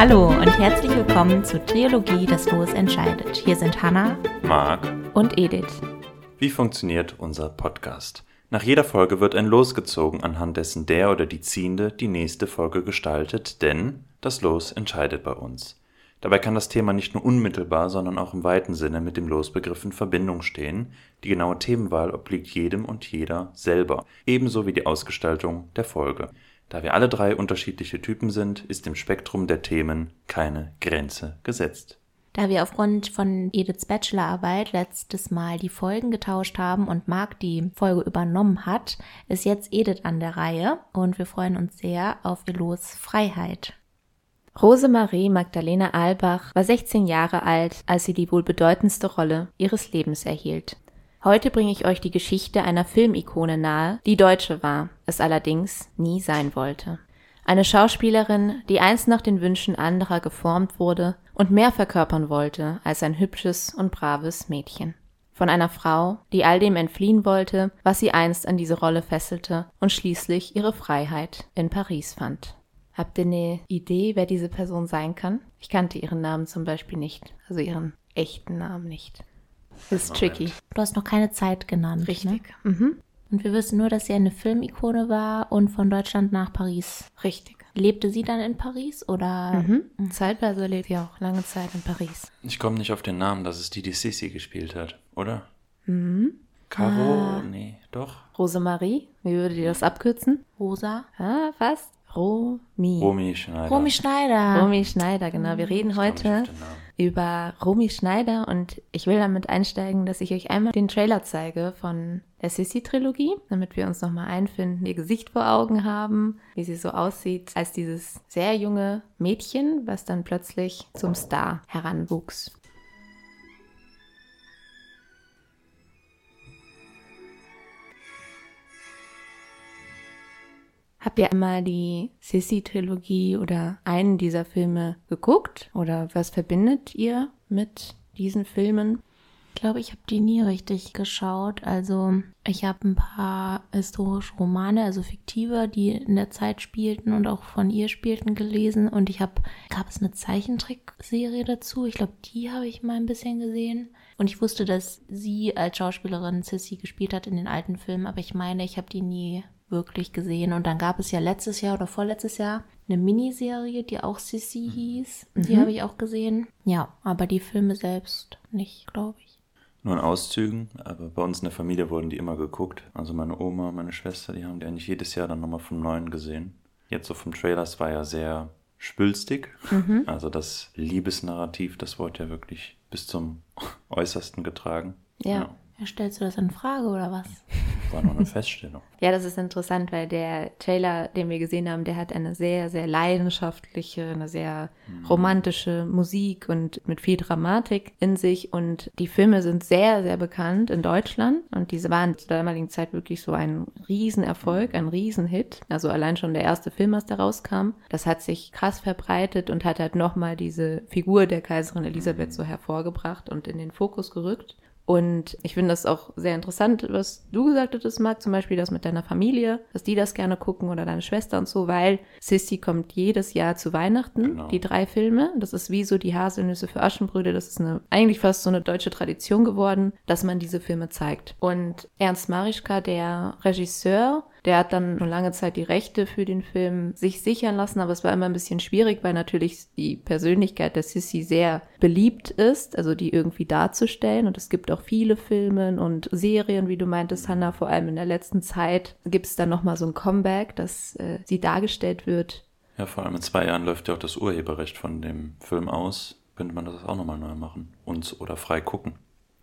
Hallo und herzlich willkommen zur Trilogie Das Los entscheidet. Hier sind Hanna, Marc und Edith. Wie funktioniert unser Podcast? Nach jeder Folge wird ein Los gezogen, anhand dessen der oder die Ziehende die nächste Folge gestaltet, denn das Los entscheidet bei uns. Dabei kann das Thema nicht nur unmittelbar, sondern auch im weiten Sinne mit dem Losbegriff in Verbindung stehen. Die genaue Themenwahl obliegt jedem und jeder selber, ebenso wie die Ausgestaltung der Folge. Da wir alle drei unterschiedliche Typen sind, ist im Spektrum der Themen keine Grenze gesetzt. Da wir aufgrund von Ediths Bachelorarbeit letztes Mal die Folgen getauscht haben und Marc die Folge übernommen hat, ist jetzt Edith an der Reihe und wir freuen uns sehr auf ihr Los Freiheit. Rosemarie Magdalena Albach war 16 Jahre alt, als sie die wohl bedeutendste Rolle ihres Lebens erhielt. Heute bringe ich euch die Geschichte einer Filmikone nahe, die Deutsche war, es allerdings nie sein wollte. Eine Schauspielerin, die einst nach den Wünschen anderer geformt wurde und mehr verkörpern wollte als ein hübsches und braves Mädchen. Von einer Frau, die all dem entfliehen wollte, was sie einst an diese Rolle fesselte und schließlich ihre Freiheit in Paris fand. Habt ihr eine Idee, wer diese Person sein kann? Ich kannte ihren Namen zum Beispiel nicht, also ihren echten Namen nicht. Das ist tricky. Du hast noch keine Zeit genannt. Richtig. Ne? Mhm. Und wir wissen nur, dass sie eine Filmikone war und von Deutschland nach Paris. Richtig. Lebte sie dann in Paris oder? Mhm. Zeitweise lebt sie auch lange Zeit in Paris. Ich komme nicht auf den Namen, dass es die, die Sissy gespielt hat, oder? Mhm. Caro? Ah. Nee, doch. Rosemarie, wie würde die das abkürzen? Rosa? Ah, fast. Romy. Romy Schneider. Romy Schneider. Romy Schneider, genau. Wir reden Ich komm nicht heute auf den Namen. Über Romy Schneider und ich will damit einsteigen, dass ich euch einmal den Trailer zeige von der Sissy-Trilogie, damit wir uns nochmal einfinden, ihr Gesicht vor Augen haben, wie sie so aussieht als dieses sehr junge Mädchen, was dann plötzlich zum Star heranwuchs. Habt ihr einmal die Sissy-Trilogie oder einen dieser Filme geguckt? Oder was verbindet ihr mit diesen Filmen? Ich glaube, ich habe die nie richtig geschaut. Also ich habe ein paar historische Romane, also fiktive, die in der Zeit spielten und auch von ihr spielten, gelesen. Und ich habe, gab es eine Zeichentrickserie dazu? Ich glaube, die habe ich mal ein bisschen gesehen. Und ich wusste, dass sie als Schauspielerin Sissy gespielt hat in den alten Filmen, aber ich meine, ich habe die nie wirklich gesehen. Und dann gab es ja letztes Jahr oder vorletztes Jahr eine Miniserie, die auch Sissy hieß. Die habe ich auch gesehen. Ja, aber die Filme selbst nicht, glaube ich. Nur in Auszügen, aber bei uns in der Familie wurden die immer geguckt. Also meine Oma, meine Schwester, die haben die eigentlich jedes Jahr dann nochmal vom Neuen gesehen. Jetzt so vom Trailer, es war ja sehr spülstig. Also das Liebesnarrativ, das wurde ja wirklich bis zum Äußersten getragen. Ja. Ja, stellst du das in Frage oder was? War nur eine Feststellung. Ja, das ist interessant, weil der Trailer, den wir gesehen haben, der hat eine sehr, sehr leidenschaftliche, eine sehr romantische Musik und mit viel Dramatik in sich. Und die Filme sind sehr, sehr bekannt in Deutschland. Und diese waren zur damaligen Zeit wirklich so ein Riesenerfolg, ein Riesenhit. Also allein schon der erste Film, was da rauskam, das hat sich krass verbreitet und hat halt nochmal diese Figur der Kaiserin Elisabeth so hervorgebracht und in den Fokus gerückt. Und ich finde das auch sehr interessant, was du gesagt hattest, Marc, zum Beispiel das mit deiner Familie, dass die das gerne gucken oder deine Schwester und so, weil Sissy kommt jedes Jahr zu Weihnachten, Genau. die drei Filme. Das ist wie so die Haselnüsse für Aschenbrüder. Das ist eine, eigentlich fast so eine deutsche Tradition geworden, dass man diese Filme zeigt. Und Ernst Marischka, der Regisseur, der hat dann schon lange Zeit die Rechte für den Film sich sichern lassen, aber es war immer ein bisschen schwierig, weil natürlich die Persönlichkeit der Sissy sehr beliebt ist, also die irgendwie darzustellen. Und es gibt auch viele Filme und Serien, wie du meintest, Hannah, vor allem in der letzten Zeit gibt es dann nochmal so ein Comeback, dass äh, sie dargestellt wird. Ja, vor allem in zwei Jahren läuft ja auch das Urheberrecht von dem Film aus. Könnte man das auch nochmal neu machen. Und oder frei gucken.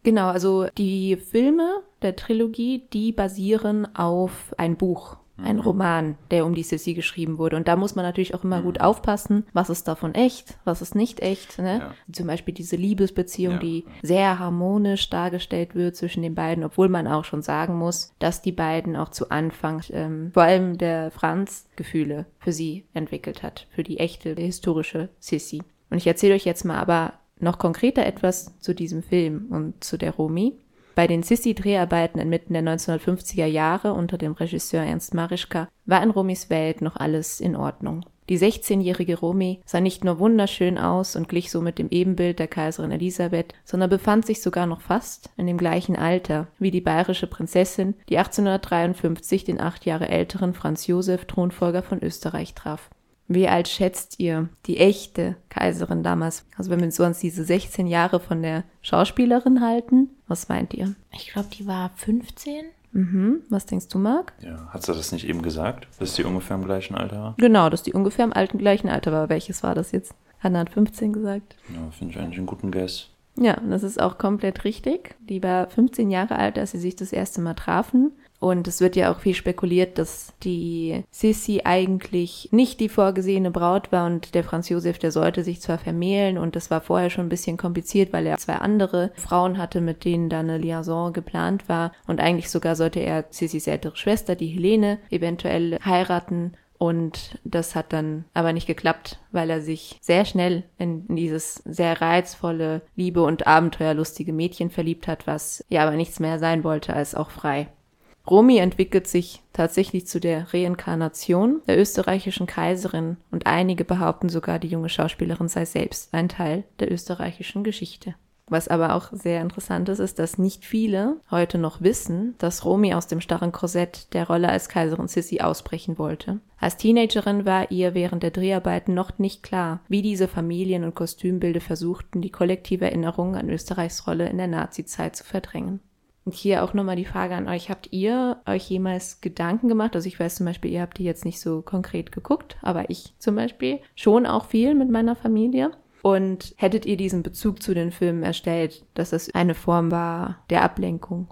Genau, also die Filme der Trilogie, die basieren auf ein Buch, ein Roman, der um die Sissy geschrieben wurde. Und da muss man natürlich auch immer gut aufpassen, was ist davon echt, was ist nicht echt. Ne? Ja. Zum Beispiel diese Liebesbeziehung, Ja. die sehr harmonisch dargestellt wird zwischen den beiden, obwohl man auch schon sagen muss, dass die beiden auch zu Anfang, ähm, vor allem der Franz, Gefühle für sie entwickelt hat, für die echte historische Sissy. Und ich erzähle euch jetzt mal aber noch konkreter etwas zu diesem Film und zu der Romy. Bei den Sissi-Dreharbeiten inmitten der 1950er Jahre unter dem Regisseur Ernst Marischka war in Romis Welt noch alles in Ordnung. Die 16-jährige Romy sah nicht nur wunderschön aus und glich somit dem Ebenbild der Kaiserin Elisabeth, sondern befand sich sogar noch fast in dem gleichen Alter wie die bayerische Prinzessin, die 1853 den acht Jahre älteren Franz Josef, Thronfolger von Österreich, traf. Wie alt schätzt ihr die echte Kaiserin damals? Also wenn wir so an diese 16 Jahre von der Schauspielerin halten, was meint ihr? Ich glaube, die war 15. Mhm. Was denkst du, Marc? Ja, hat sie das nicht eben gesagt, dass die ungefähr im gleichen Alter war? Genau, dass die ungefähr im alten gleichen Alter war. Welches war das jetzt? Hanna hat 15 gesagt. Ja, finde ich eigentlich einen guten Guess. Ja, das ist auch komplett richtig. Die war 15 Jahre alt, als sie sich das erste Mal trafen. Und es wird ja auch viel spekuliert, dass die Sissi eigentlich nicht die vorgesehene Braut war und der Franz Josef, der sollte sich zwar vermählen und das war vorher schon ein bisschen kompliziert, weil er zwei andere Frauen hatte, mit denen da eine Liaison geplant war und eigentlich sogar sollte er Sissis ältere Schwester, die Helene, eventuell heiraten und das hat dann aber nicht geklappt, weil er sich sehr schnell in dieses sehr reizvolle, liebe und abenteuerlustige Mädchen verliebt hat, was ja aber nichts mehr sein wollte als auch frei. Romy entwickelt sich tatsächlich zu der Reinkarnation der österreichischen Kaiserin und einige behaupten sogar, die junge Schauspielerin sei selbst ein Teil der österreichischen Geschichte. Was aber auch sehr interessant ist, ist, dass nicht viele heute noch wissen, dass Romy aus dem starren Korsett der Rolle als Kaiserin Sissi ausbrechen wollte. Als Teenagerin war ihr während der Dreharbeiten noch nicht klar, wie diese Familien- und Kostümbilder versuchten, die kollektive Erinnerung an Österreichs Rolle in der Nazizeit zu verdrängen. Und hier auch nochmal die Frage an euch, habt ihr euch jemals Gedanken gemacht? Also ich weiß zum Beispiel, ihr habt die jetzt nicht so konkret geguckt, aber ich zum Beispiel schon auch viel mit meiner Familie. Und hättet ihr diesen Bezug zu den Filmen erstellt, dass das eine Form war der Ablenkung?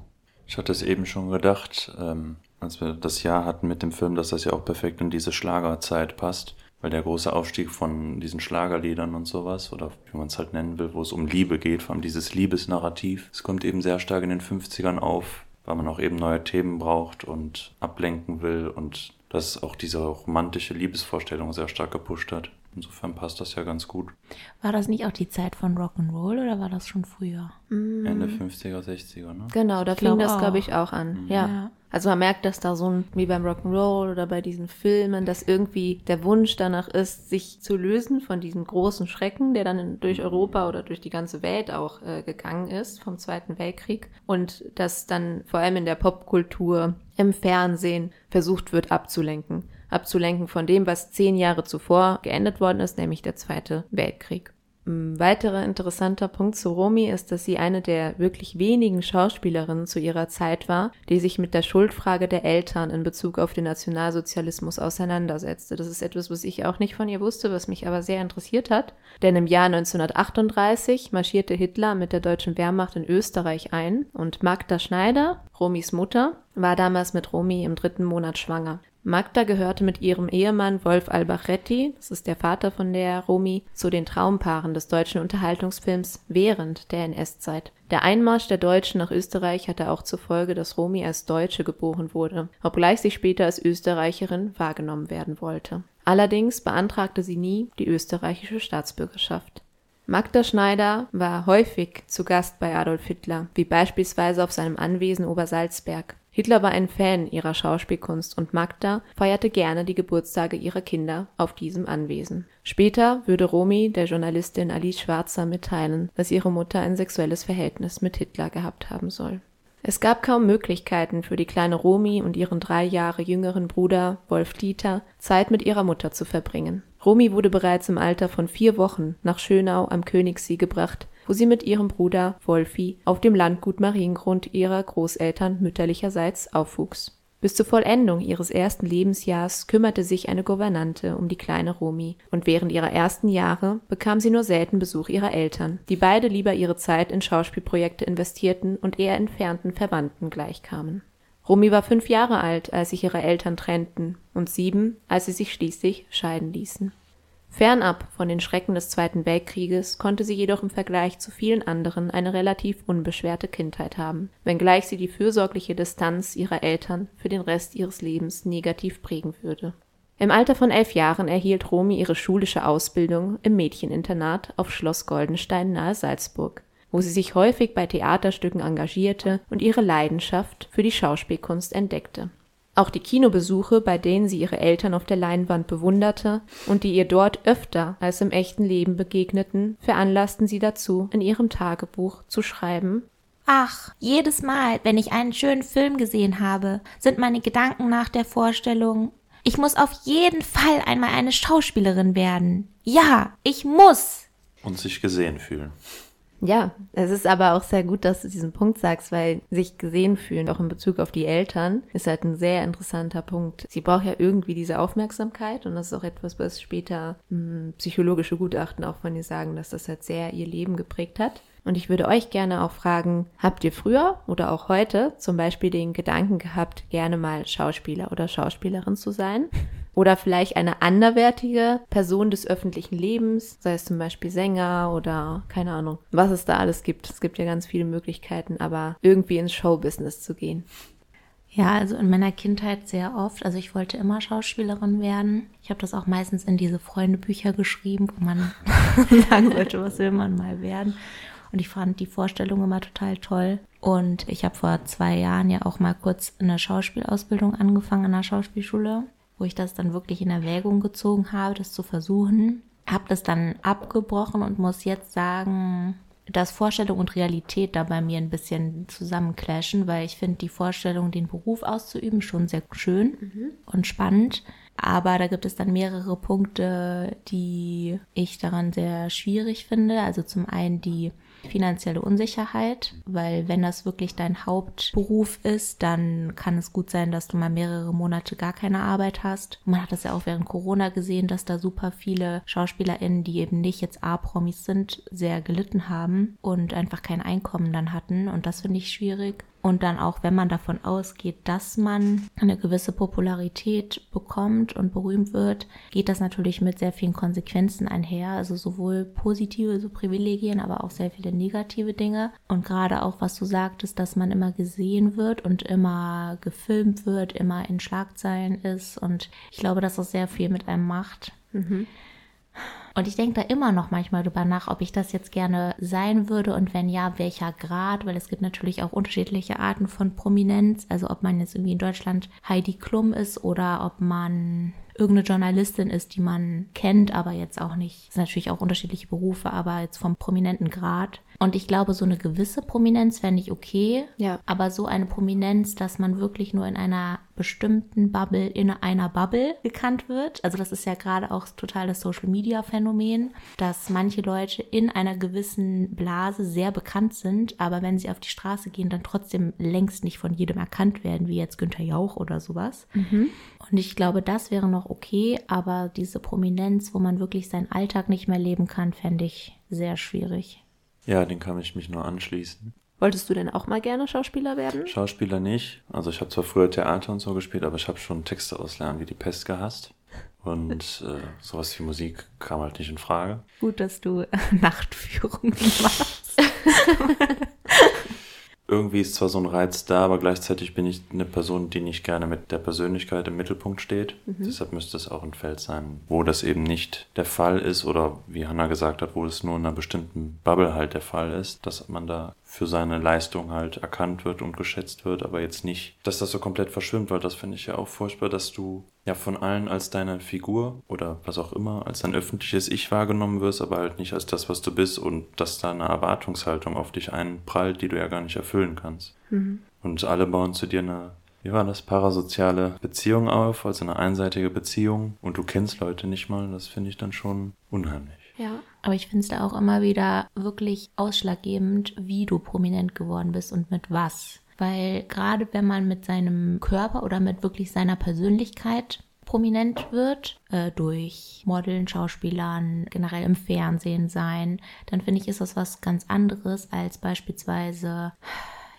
Ich hatte es eben schon gedacht, ähm, als wir das Jahr hatten mit dem Film, dass das ja auch perfekt in diese Schlagerzeit passt weil der große Aufstieg von diesen Schlagerliedern und sowas, oder wie man es halt nennen will, wo es um Liebe geht, vor allem dieses Liebesnarrativ, es kommt eben sehr stark in den 50ern auf, weil man auch eben neue Themen braucht und ablenken will und das auch diese romantische Liebesvorstellung sehr stark gepusht hat. Insofern passt das ja ganz gut. War das nicht auch die Zeit von Rock'n'Roll oder war das schon früher? Ende 50er, 60er, ne? Genau, da fing das, glaube ich, auch an. Mhm. Ja. Ja. Also man merkt, dass da so ein, wie beim Rock'n'Roll oder bei diesen Filmen, dass irgendwie der Wunsch danach ist, sich zu lösen von diesem großen Schrecken, der dann durch Europa oder durch die ganze Welt auch äh, gegangen ist vom Zweiten Weltkrieg. Und dass dann vor allem in der Popkultur, im Fernsehen versucht wird abzulenken. Abzulenken von dem, was zehn Jahre zuvor geendet worden ist, nämlich der Zweite Weltkrieg. Ein weiterer interessanter Punkt zu Romy ist, dass sie eine der wirklich wenigen Schauspielerinnen zu ihrer Zeit war, die sich mit der Schuldfrage der Eltern in Bezug auf den Nationalsozialismus auseinandersetzte. Das ist etwas, was ich auch nicht von ihr wusste, was mich aber sehr interessiert hat. Denn im Jahr 1938 marschierte Hitler mit der deutschen Wehrmacht in Österreich ein und Magda Schneider, Romys Mutter, war damals mit Romy im dritten Monat schwanger. Magda gehörte mit ihrem Ehemann Wolf Albachretti, das ist der Vater von der Romy, zu den Traumpaaren des deutschen Unterhaltungsfilms während der NS-Zeit. Der Einmarsch der Deutschen nach Österreich hatte auch zur Folge, dass Romy als Deutsche geboren wurde, obgleich sie später als Österreicherin wahrgenommen werden wollte. Allerdings beantragte sie nie die österreichische Staatsbürgerschaft. Magda Schneider war häufig zu Gast bei Adolf Hitler, wie beispielsweise auf seinem Anwesen Obersalzberg. Hitler war ein Fan ihrer Schauspielkunst und Magda feierte gerne die Geburtstage ihrer Kinder auf diesem Anwesen. Später würde Romy der Journalistin Alice Schwarzer mitteilen, dass ihre Mutter ein sexuelles Verhältnis mit Hitler gehabt haben soll. Es gab kaum Möglichkeiten für die kleine Romy und ihren drei Jahre jüngeren Bruder Wolf Dieter, Zeit mit ihrer Mutter zu verbringen. Romy wurde bereits im Alter von vier Wochen nach Schönau am Königssee gebracht, wo sie mit ihrem Bruder Wolfi auf dem Landgut Mariengrund ihrer Großeltern mütterlicherseits aufwuchs. Bis zur Vollendung ihres ersten Lebensjahrs kümmerte sich eine Gouvernante um die kleine Romy, und während ihrer ersten Jahre bekam sie nur selten Besuch ihrer Eltern, die beide lieber ihre Zeit in Schauspielprojekte investierten und eher entfernten Verwandten gleichkamen. Romy war fünf Jahre alt, als sich ihre Eltern trennten, und sieben, als sie sich schließlich scheiden ließen. Fernab von den Schrecken des Zweiten Weltkrieges konnte sie jedoch im Vergleich zu vielen anderen eine relativ unbeschwerte Kindheit haben, wenngleich sie die fürsorgliche Distanz ihrer Eltern für den Rest ihres Lebens negativ prägen würde. Im Alter von elf Jahren erhielt Romy ihre schulische Ausbildung im Mädcheninternat auf Schloss Goldenstein nahe Salzburg, wo sie sich häufig bei Theaterstücken engagierte und ihre Leidenschaft für die Schauspielkunst entdeckte. Auch die Kinobesuche, bei denen sie ihre Eltern auf der Leinwand bewunderte und die ihr dort öfter als im echten Leben begegneten, veranlassten sie dazu, in ihrem Tagebuch zu schreiben Ach, jedes Mal, wenn ich einen schönen Film gesehen habe, sind meine Gedanken nach der Vorstellung, ich muss auf jeden Fall einmal eine Schauspielerin werden. Ja, ich muss. Und sich gesehen fühlen. Ja, es ist aber auch sehr gut, dass du diesen Punkt sagst, weil sich gesehen fühlen, auch in Bezug auf die Eltern, ist halt ein sehr interessanter Punkt. Sie braucht ja irgendwie diese Aufmerksamkeit und das ist auch etwas, was später mh, hm, psychologische Gutachten auch von ihr sagen, dass das halt sehr ihr Leben geprägt hat. Und ich würde euch gerne auch fragen, habt ihr früher oder auch heute zum Beispiel den Gedanken gehabt, gerne mal Schauspieler oder Schauspielerin zu sein? Oder vielleicht eine anderwertige Person des öffentlichen Lebens, sei es zum Beispiel Sänger oder keine Ahnung, was es da alles gibt. Es gibt ja ganz viele Möglichkeiten, aber irgendwie ins Showbusiness zu gehen. Ja, also in meiner Kindheit sehr oft. Also ich wollte immer Schauspielerin werden. Ich habe das auch meistens in diese Freundebücher geschrieben, wo man sagen wollte, was will man mal werden. Und ich fand die Vorstellung immer total toll. Und ich habe vor zwei Jahren ja auch mal kurz eine Schauspielausbildung angefangen an der Schauspielschule wo ich das dann wirklich in Erwägung gezogen habe, das zu versuchen. Habe das dann abgebrochen und muss jetzt sagen, dass Vorstellung und Realität da bei mir ein bisschen zusammenclashen, weil ich finde die Vorstellung, den Beruf auszuüben, schon sehr schön mhm. und spannend. Aber da gibt es dann mehrere Punkte, die ich daran sehr schwierig finde. Also zum einen die finanzielle Unsicherheit, weil wenn das wirklich dein Hauptberuf ist, dann kann es gut sein, dass du mal mehrere Monate gar keine Arbeit hast. Man hat das ja auch während Corona gesehen, dass da super viele SchauspielerInnen, die eben nicht jetzt A-Promis sind, sehr gelitten haben und einfach kein Einkommen dann hatten. Und das finde ich schwierig. Und dann auch, wenn man davon ausgeht, dass man eine gewisse Popularität bekommt und berühmt wird, geht das natürlich mit sehr vielen Konsequenzen einher. Also sowohl positive so Privilegien, aber auch sehr viele negative Dinge. Und gerade auch, was du sagtest, dass man immer gesehen wird und immer gefilmt wird, immer in Schlagzeilen ist. Und ich glaube, dass das sehr viel mit einem macht. Mhm. Und ich denke da immer noch manchmal drüber nach, ob ich das jetzt gerne sein würde und wenn ja, welcher Grad, weil es gibt natürlich auch unterschiedliche Arten von Prominenz. Also ob man jetzt irgendwie in Deutschland Heidi Klum ist oder ob man irgendeine Journalistin ist, die man kennt, aber jetzt auch nicht. Es sind natürlich auch unterschiedliche Berufe, aber jetzt vom prominenten Grad. Und ich glaube, so eine gewisse Prominenz fände ich okay. Ja. Aber so eine Prominenz, dass man wirklich nur in einer bestimmten Bubble, in einer Bubble gekannt wird. Also das ist ja gerade auch total das Social Media Phänomen, dass manche Leute in einer gewissen Blase sehr bekannt sind, aber wenn sie auf die Straße gehen, dann trotzdem längst nicht von jedem erkannt werden, wie jetzt Günther Jauch oder sowas. Mhm. Und ich glaube, das wäre noch okay, aber diese Prominenz, wo man wirklich seinen Alltag nicht mehr leben kann, fände ich sehr schwierig. Ja, den kann ich mich nur anschließen. Wolltest du denn auch mal gerne Schauspieler werden? Schauspieler nicht. Also ich habe zwar früher Theater und so gespielt, aber ich habe schon Texte auslernen wie die Pest gehasst. Und äh, sowas wie Musik kam halt nicht in Frage. Gut, dass du Nachtführungen machst. irgendwie ist zwar so ein Reiz da, aber gleichzeitig bin ich eine Person, die nicht gerne mit der Persönlichkeit im Mittelpunkt steht. Mhm. Deshalb müsste es auch ein Feld sein, wo das eben nicht der Fall ist oder wie Hannah gesagt hat, wo es nur in einer bestimmten Bubble halt der Fall ist, dass man da für seine Leistung halt erkannt wird und geschätzt wird, aber jetzt nicht, dass das so komplett verschwimmt, weil das finde ich ja auch furchtbar, dass du ja von allen als deine Figur oder was auch immer, als dein öffentliches Ich wahrgenommen wirst, aber halt nicht als das, was du bist und dass da eine Erwartungshaltung auf dich einprallt, die du ja gar nicht erfüllen kannst. Mhm. Und alle bauen zu dir eine wie war das, parasoziale Beziehung auf, also eine einseitige Beziehung und du kennst Leute nicht mal, das finde ich dann schon unheimlich. Ja, aber ich finde es da auch immer wieder wirklich ausschlaggebend, wie du prominent geworden bist und mit was. Weil gerade wenn man mit seinem Körper oder mit wirklich seiner Persönlichkeit prominent wird, äh, durch Modeln, Schauspielern, generell im Fernsehen sein, dann finde ich, ist das was ganz anderes als beispielsweise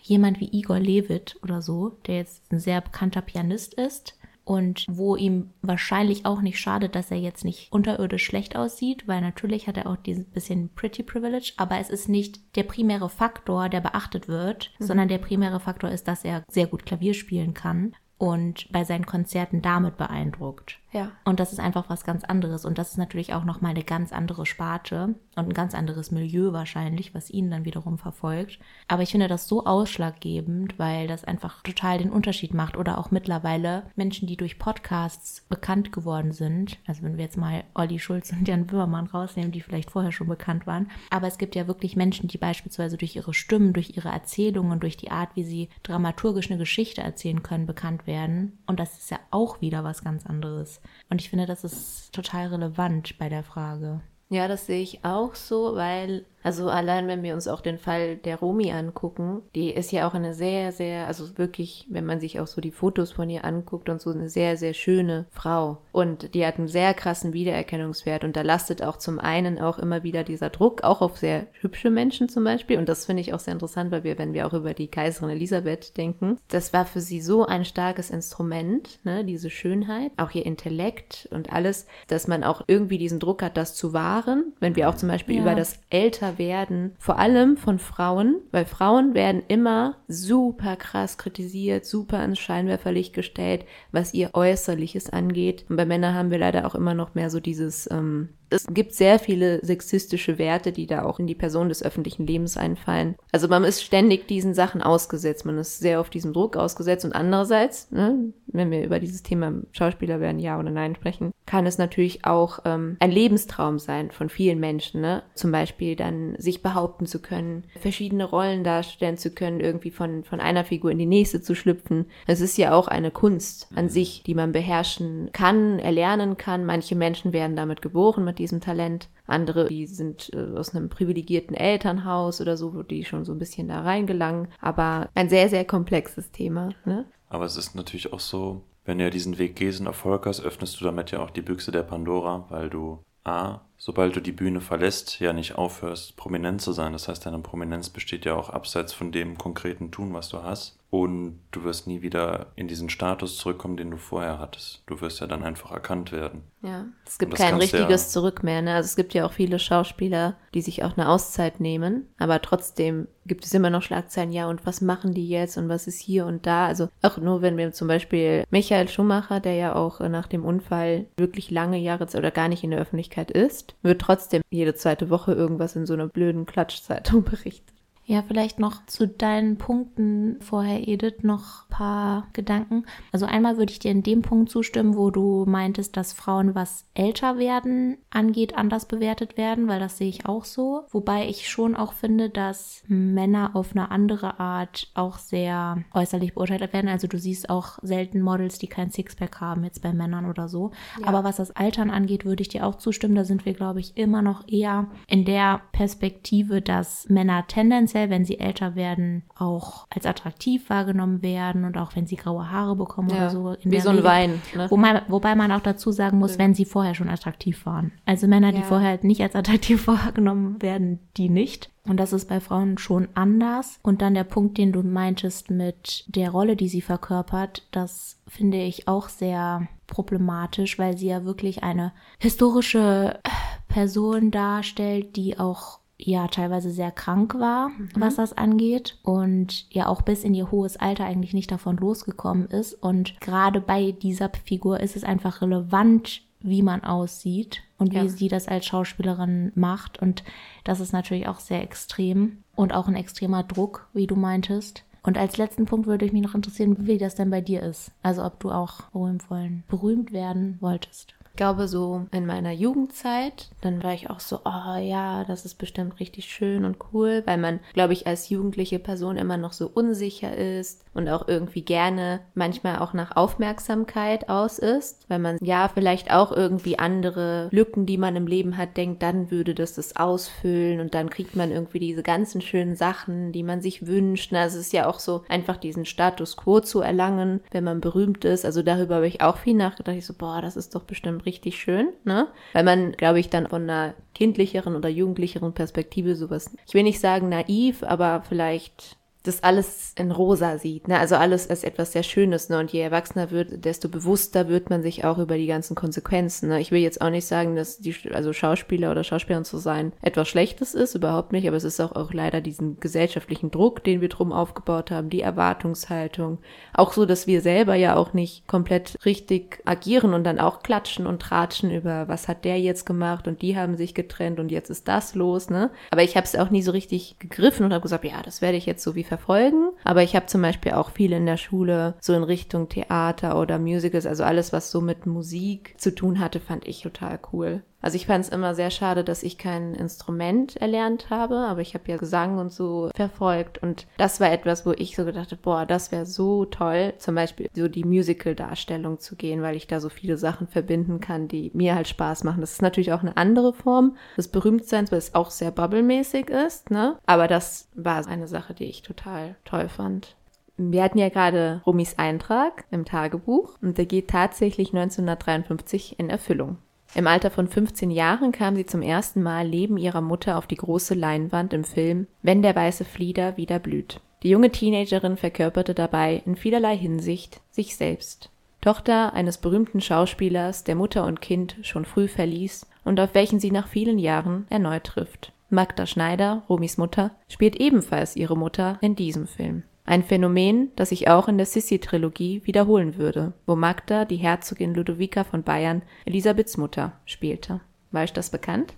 jemand wie Igor Levit oder so, der jetzt ein sehr bekannter Pianist ist und wo ihm wahrscheinlich auch nicht schadet, dass er jetzt nicht unterirdisch schlecht aussieht, weil natürlich hat er auch dieses bisschen Pretty Privilege, aber es ist nicht der primäre Faktor, der beachtet wird, mhm. sondern der primäre Faktor ist, dass er sehr gut Klavier spielen kann. und bei seinen Konzerten damit beeindruckt. Ja. Und das ist einfach was ganz anderes. Und das ist natürlich auch nochmal eine ganz andere Sparte und ein ganz anderes Milieu wahrscheinlich, was ihn dann wiederum verfolgt. Aber ich finde das so ausschlaggebend, weil das einfach total den Unterschied macht. Oder auch mittlerweile Menschen, die durch Podcasts bekannt geworden sind. Also wenn wir jetzt mal Olli Schulz und Jan Böhmermann rausnehmen, die vielleicht vorher schon bekannt waren. Aber es gibt ja wirklich Menschen, die beispielsweise durch ihre Stimmen, durch ihre Erzählungen, durch die Art, wie sie dramaturgisch eine Geschichte erzählen können, bekannt werden. Und das ist ja auch wieder was ganz anderes. Und ich finde, das ist total relevant bei der Frage. Ja, das sehe ich auch so, weil also allein, wenn wir uns auch den Fall der Romi angucken, die ist ja auch eine sehr, sehr, also wirklich, wenn man sich auch so die Fotos von ihr anguckt und so eine sehr, sehr schöne Frau. Und die hat einen sehr krassen Wiedererkennungswert und da lastet auch zum einen auch immer wieder dieser Druck, auch auf sehr hübsche Menschen zum Beispiel. Und das finde ich auch sehr interessant, weil wir, wenn wir auch über die Kaiserin Elisabeth denken, das war für sie so ein starkes Instrument, ne, diese Schönheit, auch ihr Intellekt und alles, dass man auch irgendwie diesen Druck hat, das zu wahren. Wenn wir auch zum Beispiel ja. über das älter werden, vor allem von Frauen, weil Frauen werden immer super krass kritisiert, super ins Scheinwerferlicht gestellt, was ihr Äußerliches angeht. Und bei Männern haben wir leider auch immer noch mehr so dieses ähm, es gibt sehr viele sexistische Werte, die da auch in die Person des öffentlichen Lebens einfallen. Also man ist ständig diesen Sachen ausgesetzt, man ist sehr auf diesem Druck ausgesetzt und andererseits, ne, wenn wir über dieses Thema Schauspieler werden, ja oder nein sprechen, kann es natürlich auch ähm, ein Lebenstraum sein von vielen Menschen, ne? Zum Beispiel dann sich behaupten zu können, verschiedene Rollen darstellen zu können, irgendwie von, von einer Figur in die nächste zu schlüpfen. Es ist ja auch eine Kunst an sich, die man beherrschen kann, erlernen kann. Manche Menschen werden damit geboren, mit diesem Talent. Andere, die sind äh, aus einem privilegierten Elternhaus oder so, wo die schon so ein bisschen da reingelangen. Aber ein sehr, sehr komplexes Thema. Ne? Aber es ist natürlich auch so, wenn du ja diesen Weg gehst und Erfolg hast, öffnest du damit ja auch die Büchse der Pandora, weil du A, sobald du die Bühne verlässt, ja nicht aufhörst, prominent zu sein. Das heißt, deine Prominenz besteht ja auch abseits von dem konkreten Tun, was du hast. Und du wirst nie wieder in diesen Status zurückkommen, den du vorher hattest. Du wirst ja dann einfach erkannt werden. Ja, es gibt kein richtiges ja Zurück mehr. Ne? Also es gibt ja auch viele Schauspieler, die sich auch eine Auszeit nehmen, aber trotzdem gibt es immer noch Schlagzeilen, ja, und was machen die jetzt und was ist hier und da? Also auch nur, wenn wir zum Beispiel Michael Schumacher, der ja auch nach dem Unfall wirklich lange Jahre oder gar nicht in der Öffentlichkeit ist, wird trotzdem jede zweite Woche irgendwas in so einer blöden Klatschzeitung berichtet. Ja, vielleicht noch zu deinen Punkten vorher, Edith, noch ein paar Gedanken. Also einmal würde ich dir in dem Punkt zustimmen, wo du meintest, dass Frauen, was älter werden angeht, anders bewertet werden, weil das sehe ich auch so. Wobei ich schon auch finde, dass Männer auf eine andere Art auch sehr äußerlich beurteilt werden. Also du siehst auch selten Models, die kein Sixpack haben, jetzt bei Männern oder so. Ja. Aber was das Altern angeht, würde ich dir auch zustimmen. Da sind wir, glaube ich, immer noch eher in der Perspektive, dass Männer tendenziell tendenziell, wenn sie älter werden, auch als attraktiv wahrgenommen werden und auch wenn sie graue Haare bekommen ja, oder so. wie so ein Regel. Wein. Ne? Wo man, wobei man auch dazu sagen muss, ja. wenn sie vorher schon attraktiv waren. Also Männer, die ja. vorher nicht als attraktiv wahrgenommen werden, die nicht. Und das ist bei Frauen schon anders. Und dann der Punkt, den du meintest mit der Rolle, die sie verkörpert, das finde ich auch sehr problematisch, weil sie ja wirklich eine historische Person darstellt, die auch ja teilweise sehr krank war, mhm. was das angeht und ja auch bis in ihr hohes Alter eigentlich nicht davon losgekommen ist. Und gerade bei dieser Figur ist es einfach relevant, wie man aussieht und wie ja. sie das als Schauspielerin macht. Und das ist natürlich auch sehr extrem und auch ein extremer Druck, wie du meintest. Und als letzten Punkt würde ich mich noch interessieren, wie das denn bei dir ist. Also ob du auch berühmt wollen, berühmt werden wolltest. Ich glaube, so in meiner Jugendzeit, dann war ich auch so, oh ja, das ist bestimmt richtig schön und cool, weil man, glaube ich, als jugendliche Person immer noch so unsicher ist und auch irgendwie gerne manchmal auch nach Aufmerksamkeit aus ist, weil man ja vielleicht auch irgendwie andere Lücken, die man im Leben hat, denkt, dann würde das das ausfüllen und dann kriegt man irgendwie diese ganzen schönen Sachen, die man sich wünscht. Also es ist ja auch so einfach diesen Status quo zu erlangen, wenn man berühmt ist. Also darüber habe ich auch viel nachgedacht. Ich so, boah, das ist doch bestimmt richtig schön, ne? Weil man, glaube ich, dann von einer kindlicheren oder jugendlicheren Perspektive sowas, ich will nicht sagen naiv, aber vielleicht das alles in rosa sieht, ne? Also alles als etwas sehr Schönes, ne? Und je erwachsener wird, desto bewusster wird man sich auch über die ganzen Konsequenzen. Ne? Ich will jetzt auch nicht sagen, dass die, also Schauspieler oder Schauspielerin zu sein etwas Schlechtes ist, überhaupt nicht, aber es ist auch, auch leider diesen gesellschaftlichen Druck, den wir drum aufgebaut haben, die Erwartungshaltung. Auch so, dass wir selber ja auch nicht komplett richtig agieren und dann auch klatschen und tratschen über, was hat der jetzt gemacht und die haben sich getrennt und jetzt ist das los, ne? Aber ich habe es auch nie so richtig gegriffen und habe gesagt, ja, das werde ich jetzt so wie verfolgen. Aber ich habe zum Beispiel auch viel in der Schule so in Richtung Theater oder Musicals, also alles, was so mit Musik zu tun hatte, fand ich total cool. Also ich fand es immer sehr schade, dass ich kein Instrument erlernt habe, aber ich habe ja Gesang und so verfolgt und das war etwas, wo ich so gedacht habe, boah, das wäre so toll, zum Beispiel so die Musical-Darstellung zu gehen, weil ich da so viele Sachen verbinden kann, die mir halt Spaß machen. Das ist natürlich auch eine andere Form des Berühmtseins, weil es auch sehr bubblemäßig ist, ne? Aber das war eine Sache, die ich total toll fand. Wir hatten ja gerade Rumis Eintrag im Tagebuch und der geht tatsächlich 1953 in Erfüllung. Im Alter von 15 Jahren kam sie zum ersten Mal neben ihrer Mutter auf die große Leinwand im Film Wenn der weiße Flieder wieder blüht. Die junge Teenagerin verkörperte dabei in vielerlei Hinsicht sich selbst. Tochter eines berühmten Schauspielers, der Mutter und Kind schon früh verließ und auf welchen sie nach vielen Jahren erneut trifft. Magda Schneider, Romis Mutter, spielt ebenfalls ihre Mutter in diesem Film. Ein Phänomen, das sich auch in der Sissi-Trilogie wiederholen würde, wo Magda, die Herzogin Ludovica von Bayern, Elisabeths Mutter, spielte. War euch das bekannt?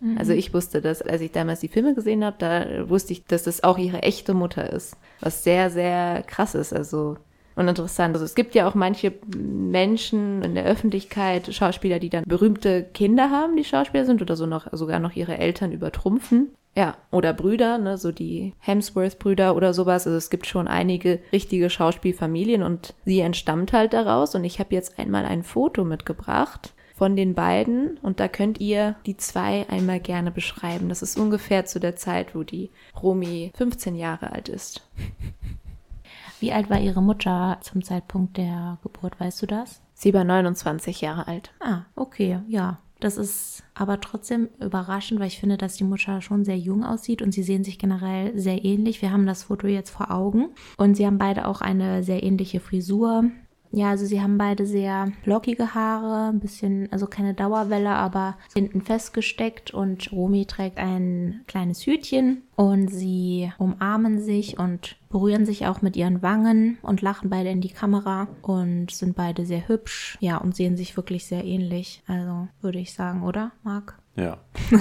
Mhm. Also ich wusste das, als ich damals die Filme gesehen habe, da wusste ich, dass das auch ihre echte Mutter ist. Was sehr, sehr krass ist. Also und interessant. Also es gibt ja auch manche Menschen in der Öffentlichkeit, Schauspieler, die dann berühmte Kinder haben, die Schauspieler sind oder so noch sogar noch ihre Eltern übertrumpfen. Ja, oder Brüder, ne, so die Hemsworth-Brüder oder sowas. Also es gibt schon einige richtige Schauspielfamilien und sie entstammt halt daraus. Und ich habe jetzt einmal ein Foto mitgebracht von den beiden und da könnt ihr die zwei einmal gerne beschreiben. Das ist ungefähr zu der Zeit, wo die Romi 15 Jahre alt ist. Wie alt war ihre Mutter zum Zeitpunkt der Geburt, weißt du das? Sie war 29 Jahre alt. Ah, okay, ja. Das ist aber trotzdem überraschend, weil ich finde, dass die Mutter schon sehr jung aussieht und sie sehen sich generell sehr ähnlich. Wir haben das Foto jetzt vor Augen und sie haben beide auch eine sehr ähnliche Frisur. Ja, also sie haben beide sehr lockige Haare, ein bisschen, also keine Dauerwelle, aber hinten festgesteckt und Romy trägt ein kleines Hütchen und sie umarmen sich und berühren sich auch mit ihren Wangen und lachen beide in die Kamera und sind beide sehr hübsch, ja, und sehen sich wirklich sehr ähnlich. Also würde ich sagen, oder, Marc? Ja.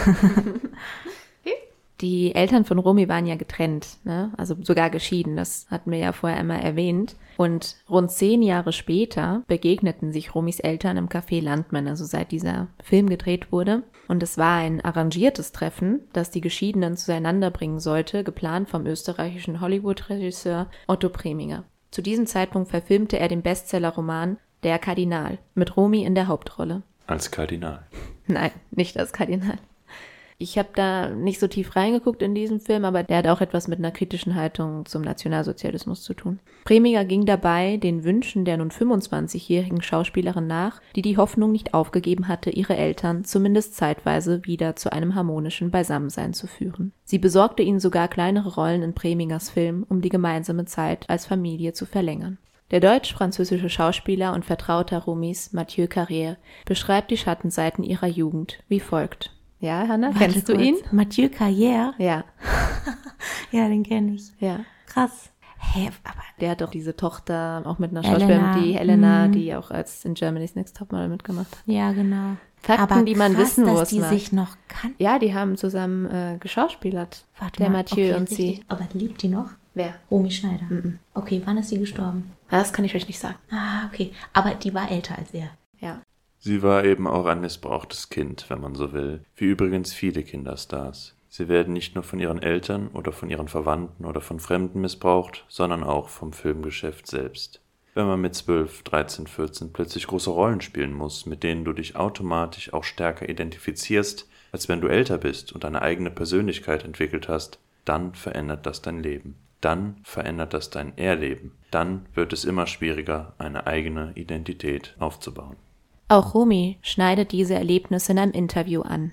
Die Eltern von Romy waren ja getrennt, ne? also sogar geschieden, das hatten wir ja vorher einmal erwähnt. Und rund zehn Jahre später begegneten sich Romys Eltern im Café Landmann, also seit dieser Film gedreht wurde. Und es war ein arrangiertes Treffen, das die Geschiedenen zueinander bringen sollte, geplant vom österreichischen Hollywood-Regisseur Otto Preminger. Zu diesem Zeitpunkt verfilmte er den Bestsellerroman Der Kardinal mit Romy in der Hauptrolle. Als Kardinal. Nein, nicht als Kardinal. Ich habe da nicht so tief reingeguckt in diesen Film, aber der hat auch etwas mit einer kritischen Haltung zum Nationalsozialismus zu tun. Preminger ging dabei den Wünschen der nun 25-jährigen Schauspielerin nach, die die Hoffnung nicht aufgegeben hatte, ihre Eltern zumindest zeitweise wieder zu einem harmonischen Beisammensein zu führen. Sie besorgte ihnen sogar kleinere Rollen in Premingers Film, um die gemeinsame Zeit als Familie zu verlängern. Der deutsch-französische Schauspieler und Vertrauter Rumis Mathieu Carrière beschreibt die Schattenseiten ihrer Jugend wie folgt. Ja, Hanna, Warte kennst du kurz. ihn? Mathieu Carrière? Ja. ja, den kenne ich. Ja. Krass. Hä, aber der hat doch diese Tochter, auch mit einer Schauspielerin, die Helena, mm. die auch als in Germany's Next Topmodel mitgemacht hat. Ja, genau. Fakten, aber die man krass, wissen muss. die sich noch kann. Ja, die haben zusammen äh, geschauspielert. Warte der mal, Mathieu okay, und richtig. sie. Aber lebt die noch? Wer? Romy Schneider. -mm. Okay, wann ist sie gestorben? Das kann ich euch nicht sagen. Ah, okay. Aber die war älter als er. Ja. Sie war eben auch ein missbrauchtes Kind, wenn man so will, wie übrigens viele Kinderstars. Sie werden nicht nur von ihren Eltern oder von ihren Verwandten oder von Fremden missbraucht, sondern auch vom Filmgeschäft selbst. Wenn man mit 12, 13, 14 plötzlich große Rollen spielen muss, mit denen du dich automatisch auch stärker identifizierst, als wenn du älter bist und eine eigene Persönlichkeit entwickelt hast, dann verändert das dein Leben. Dann verändert das dein Erleben. Dann wird es immer schwieriger, eine eigene Identität aufzubauen. Auch Rumi schneidet diese Erlebnisse in einem Interview an.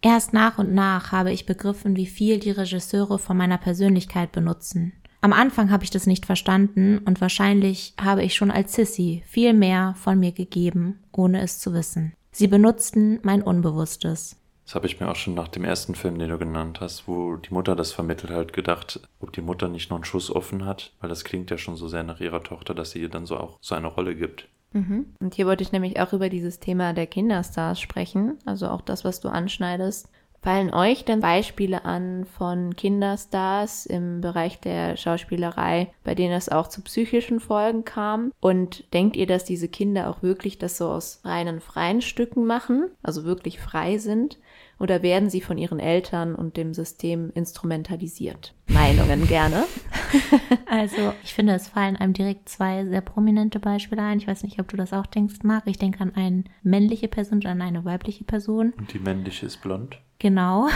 Erst nach und nach habe ich begriffen, wie viel die Regisseure von meiner Persönlichkeit benutzen. Am Anfang habe ich das nicht verstanden und wahrscheinlich habe ich schon als Sissy viel mehr von mir gegeben, ohne es zu wissen. Sie benutzten mein Unbewusstes. Das habe ich mir auch schon nach dem ersten Film, den du genannt hast, wo die Mutter das vermittelt hat, gedacht, ob die Mutter nicht noch einen Schuss offen hat, weil das klingt ja schon so sehr nach ihrer Tochter, dass sie ihr dann so auch so eine Rolle gibt. Mhm. Und hier wollte ich nämlich auch über dieses Thema der Kinderstars sprechen, also auch das, was du anschneidest. Fallen euch denn Beispiele an von Kinderstars im Bereich der Schauspielerei, bei denen es auch zu psychischen Folgen kam? Und denkt ihr, dass diese Kinder auch wirklich das so aus reinen freien Stücken machen, also wirklich frei sind? Oder werden sie von ihren Eltern und dem System instrumentalisiert? Meinungen gerne. Also, ich finde, es fallen einem direkt zwei sehr prominente Beispiele ein. Ich weiß nicht, ob du das auch denkst, Marc. Ich denke an eine männliche Person und an eine weibliche Person. Und die männliche ist blond. Genau.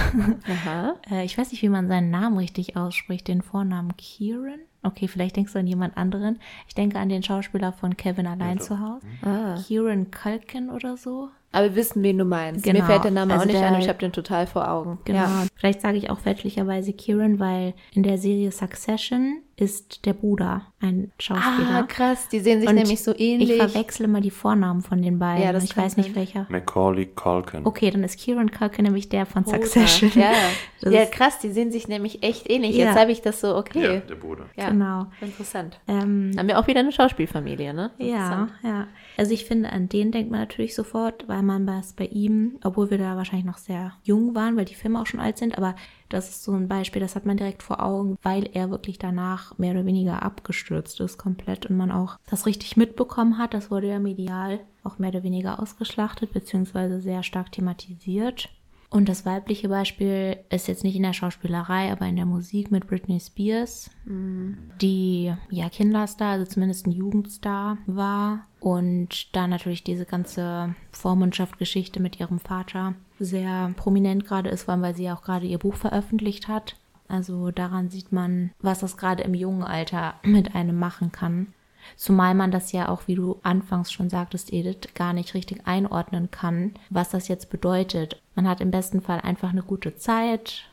Aha. Äh, ich weiß nicht, wie man seinen Namen richtig ausspricht, den Vornamen Kieran. Okay, vielleicht denkst du an jemand anderen. Ich denke an den Schauspieler von Kevin allein doch. zu Hause. Ah. Kieran Culkin oder so. Aber wir wissen, wen du meinst. Genau. Mir fällt der Name Also auch nicht der- ein und ich habe den total vor Augen. Genau. Ja. Vielleicht sage ich auch fälschlicherweise Kieran, weil in der Serie Succession ist der Bruder ein Schauspieler. Ah, krass. Die sehen sich Und nämlich so ähnlich. Ich verwechsle immer die Vornamen von den beiden. Ja, das ich weiß nicht welcher. Macaulay Culkin. Okay, dann ist Kieran Culkin nämlich der von Bruder. Succession. Ja. Ja, krass. Die sehen sich nämlich echt ähnlich. Ja. Jetzt habe ich das so, Ja, okay. der Bruder. Ja. Genau. Interessant. Ähm, Haben wir auch wieder eine Schauspielfamilie, ne? Ja, ja. Also ich finde, an den denkt man natürlich sofort, weil man was bei ihm, obwohl wir da wahrscheinlich noch sehr jung waren, weil die Filme auch schon alt sind, aber das ist so ein Beispiel, das hat man direkt vor Augen, weil er wirklich danach mehr oder weniger abgestürzt ist komplett und man auch das richtig mitbekommen hat. Das wurde ja medial auch mehr oder weniger ausgeschlachtet, beziehungsweise sehr stark thematisiert. Und das weibliche Beispiel ist jetzt nicht in der Schauspielerei, aber in der Musik mit Britney Spears, die ja Kinderstar, also zumindest ein Jugendstar war. Und da natürlich diese ganze Vormundschaft-Geschichte mit ihrem Vater sehr prominent gerade ist, vor allem weil sie ja auch gerade ihr Buch veröffentlicht hat. Also daran sieht man, was das gerade im jungen Alter mit einem machen kann. Zumal man das ja auch, wie du anfangs schon sagtest, Edith, gar nicht richtig einordnen kann, was das jetzt bedeutet. Man hat im besten Fall einfach eine gute Zeit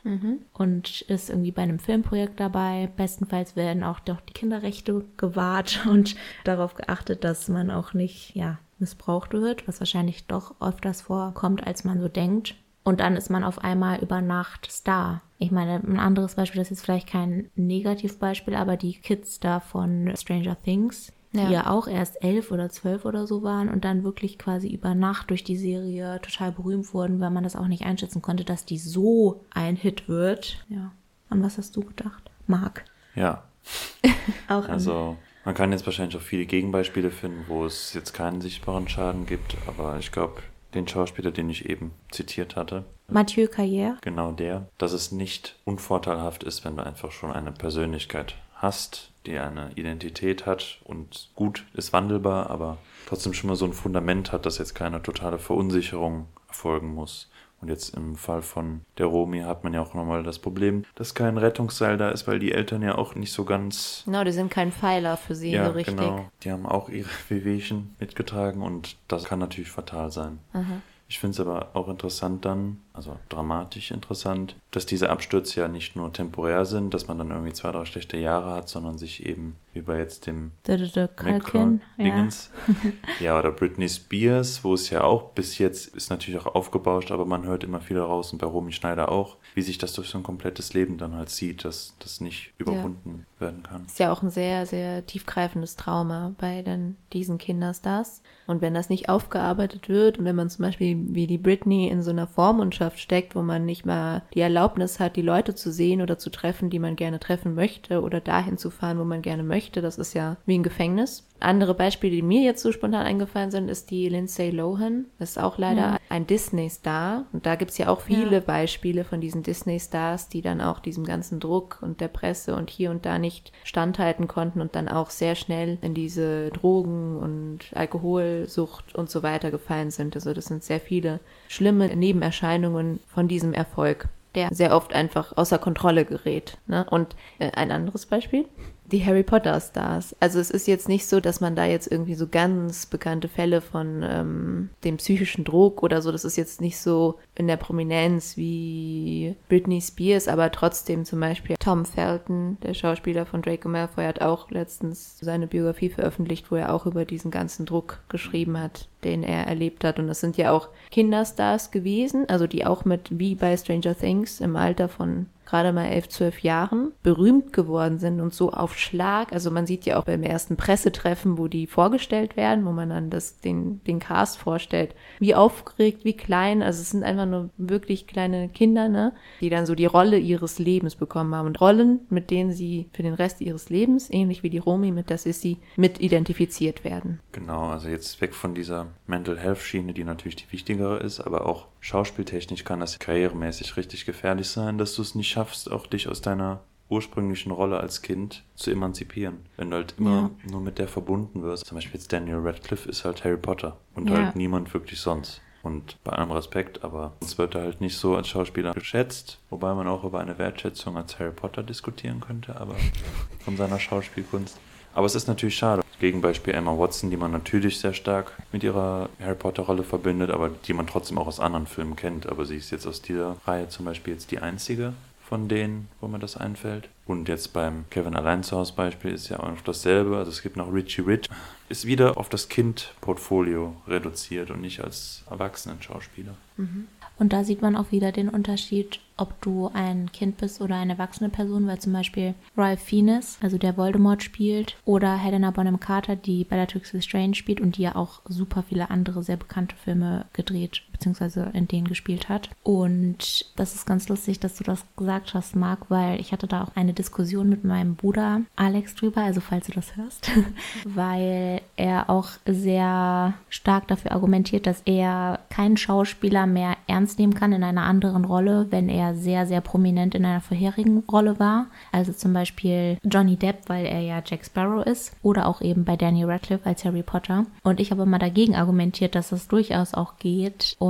und ist irgendwie bei einem Filmprojekt dabei. Bestenfalls werden auch doch die Kinderrechte gewahrt und darauf geachtet, dass man auch nicht, ja, missbraucht wird, was wahrscheinlich doch öfters vorkommt, als man so denkt. Und dann ist man auf einmal über Nacht Star. Ich meine, ein anderes Beispiel, das ist jetzt vielleicht kein Negativbeispiel, aber die Kids da von Stranger Things, Ja. die ja auch erst elf oder zwölf oder so waren und dann wirklich quasi über Nacht durch die Serie total berühmt wurden, weil man das auch nicht einschätzen konnte, dass die so ein Hit wird. Ja. An was hast du gedacht? Marc. Ja, Auch also man kann jetzt wahrscheinlich auch viele Gegenbeispiele finden, wo es jetzt keinen sichtbaren Schaden gibt, aber ich glaube, den Schauspieler, den ich eben zitiert hatte, Mathieu Carrière. genau der, dass es nicht unvorteilhaft ist, wenn du einfach schon eine Persönlichkeit hast, die eine Identität hat und gut ist wandelbar, aber trotzdem schon mal so ein Fundament hat, dass jetzt keine totale Verunsicherung erfolgen muss. Und jetzt im Fall von der Romi hat man ja auch nochmal das Problem, dass kein Rettungsseil da ist, weil die Eltern ja auch nicht so ganz Genau, die sind kein Pfeiler für sie ja, so richtig. genau. Die haben auch ihre Wehwehchen mitgetragen und das kann natürlich fatal sein. Aha. Ich finde es aber auch interessant dann, also dramatisch interessant, dass diese Abstürze ja nicht nur temporär sind, dass man dann irgendwie zwei, drei schlechte Jahre hat, sondern sich eben wie bei jetzt dem. Ja. Dingens. Ja. oder Britney Spears, wo es ja auch bis jetzt ist natürlich auch aufgebauscht, aber man hört immer viel raus und bei Romy Schneider auch, wie sich das durch so ein komplettes Leben dann halt sieht, dass das nicht überwunden werden kann. Ist ja auch ein sehr, sehr tiefgreifendes Trauma bei den, diesen Kinderstars. Und wenn das nicht aufgearbeitet wird und wenn man zum Beispiel wie die Britney in so einer Vormundschaft steckt, wo man nicht mal die Erlaubnis hat, die Leute zu sehen oder zu treffen, die man gerne treffen möchte oder dahin zu fahren, wo man gerne möchte, das ist ja wie ein Gefängnis. Andere Beispiele, die mir jetzt so spontan eingefallen sind, ist die Lindsay Lohan. Das ist auch leider ein Disney-Star. Und da gibt's ja auch viele Ja. Beispiele von diesen Disney-Stars, die dann auch diesem ganzen Druck und der Presse und hier und da nicht standhalten konnten und dann auch sehr schnell in diese Drogen und Alkoholsucht und so weiter gefallen sind. Also das sind sehr viele schlimme Nebenerscheinungen von diesem Erfolg, der sehr oft einfach außer Kontrolle gerät. Ne? Und äh, ein anderes Beispiel, die Harry Potter Stars. Also es ist jetzt nicht so, dass man da jetzt irgendwie so ganz bekannte Fälle von ähm, dem psychischen Druck oder so, das ist jetzt nicht so in der Prominenz wie Britney Spears, aber trotzdem zum Beispiel Tom Felton, der Schauspieler von Draco Malfoy, hat auch letztens seine Biografie veröffentlicht, wo er auch über diesen ganzen Druck geschrieben hat, den er erlebt hat. Und das sind ja auch Kinderstars gewesen, also die auch mit, wie bei Stranger Things, im Alter von gerade mal elf, zwölf Jahren berühmt geworden sind und so auf Schlag. Also man sieht ja auch beim ersten Pressetreffen, wo die vorgestellt werden, wo man dann das, den, den Cast vorstellt, wie aufgeregt, wie klein. Also es sind einfach nur wirklich kleine Kinder, ne, die dann so die Rolle ihres Lebens bekommen haben. Und Rollen, mit denen sie für den Rest ihres Lebens, ähnlich wie die Romy mit das ist sie, mit identifiziert werden. Genau, also jetzt weg von dieser Mental Health Schiene, die natürlich die wichtigere ist, aber auch schauspieltechnisch kann das karrieremäßig richtig gefährlich sein, dass du es nicht schaffst, auch dich aus deiner ursprünglichen Rolle als Kind zu emanzipieren. Wenn du halt immer ja. nur mit der verbunden wirst. Zum Beispiel jetzt Daniel Radcliffe ist halt Harry Potter und ja. halt niemand wirklich sonst. Und bei allem Respekt, aber es wird halt nicht so als Schauspieler geschätzt, wobei man auch über eine Wertschätzung als Harry Potter diskutieren könnte, aber von seiner Schauspielkunst. Aber es ist natürlich schade. Gegenbeispiel Emma Watson, die man natürlich sehr stark mit ihrer Harry Potter-Rolle verbindet, aber die man trotzdem auch aus anderen Filmen kennt. Aber sie ist jetzt aus dieser Reihe zum Beispiel jetzt die einzige von denen, wo mir das einfällt. Und jetzt beim Kevin allein zu Hause Beispiel ist ja auch noch dasselbe. Also es gibt noch Richie Rich. Ist wieder auf das Kind-Portfolio reduziert und nicht als Erwachsenen-Schauspieler. Mhm. Und da sieht man auch wieder den Unterschied, ob du ein Kind bist oder eine erwachsene Person, weil zum Beispiel Ralph Fiennes, also der Voldemort spielt, oder Helena Bonham Carter, die Bellatrix Lestrange spielt und die ja auch super viele andere sehr bekannte Filme gedreht bzw. in denen gespielt hat. Und das ist ganz lustig, dass du das gesagt hast, Marc, weil ich hatte da auch eine Diskussion mit meinem Bruder Alex drüber, also falls du das hörst, weil er auch sehr stark dafür argumentiert, dass er keinen Schauspieler mehr ernst nehmen kann in einer anderen Rolle, wenn er sehr, sehr prominent in einer vorherigen Rolle war. Also zum Beispiel Johnny Depp, weil er ja Jack Sparrow ist. Oder auch eben bei Daniel Radcliffe als Harry Potter. Und ich habe immer dagegen argumentiert, dass das durchaus auch geht. Und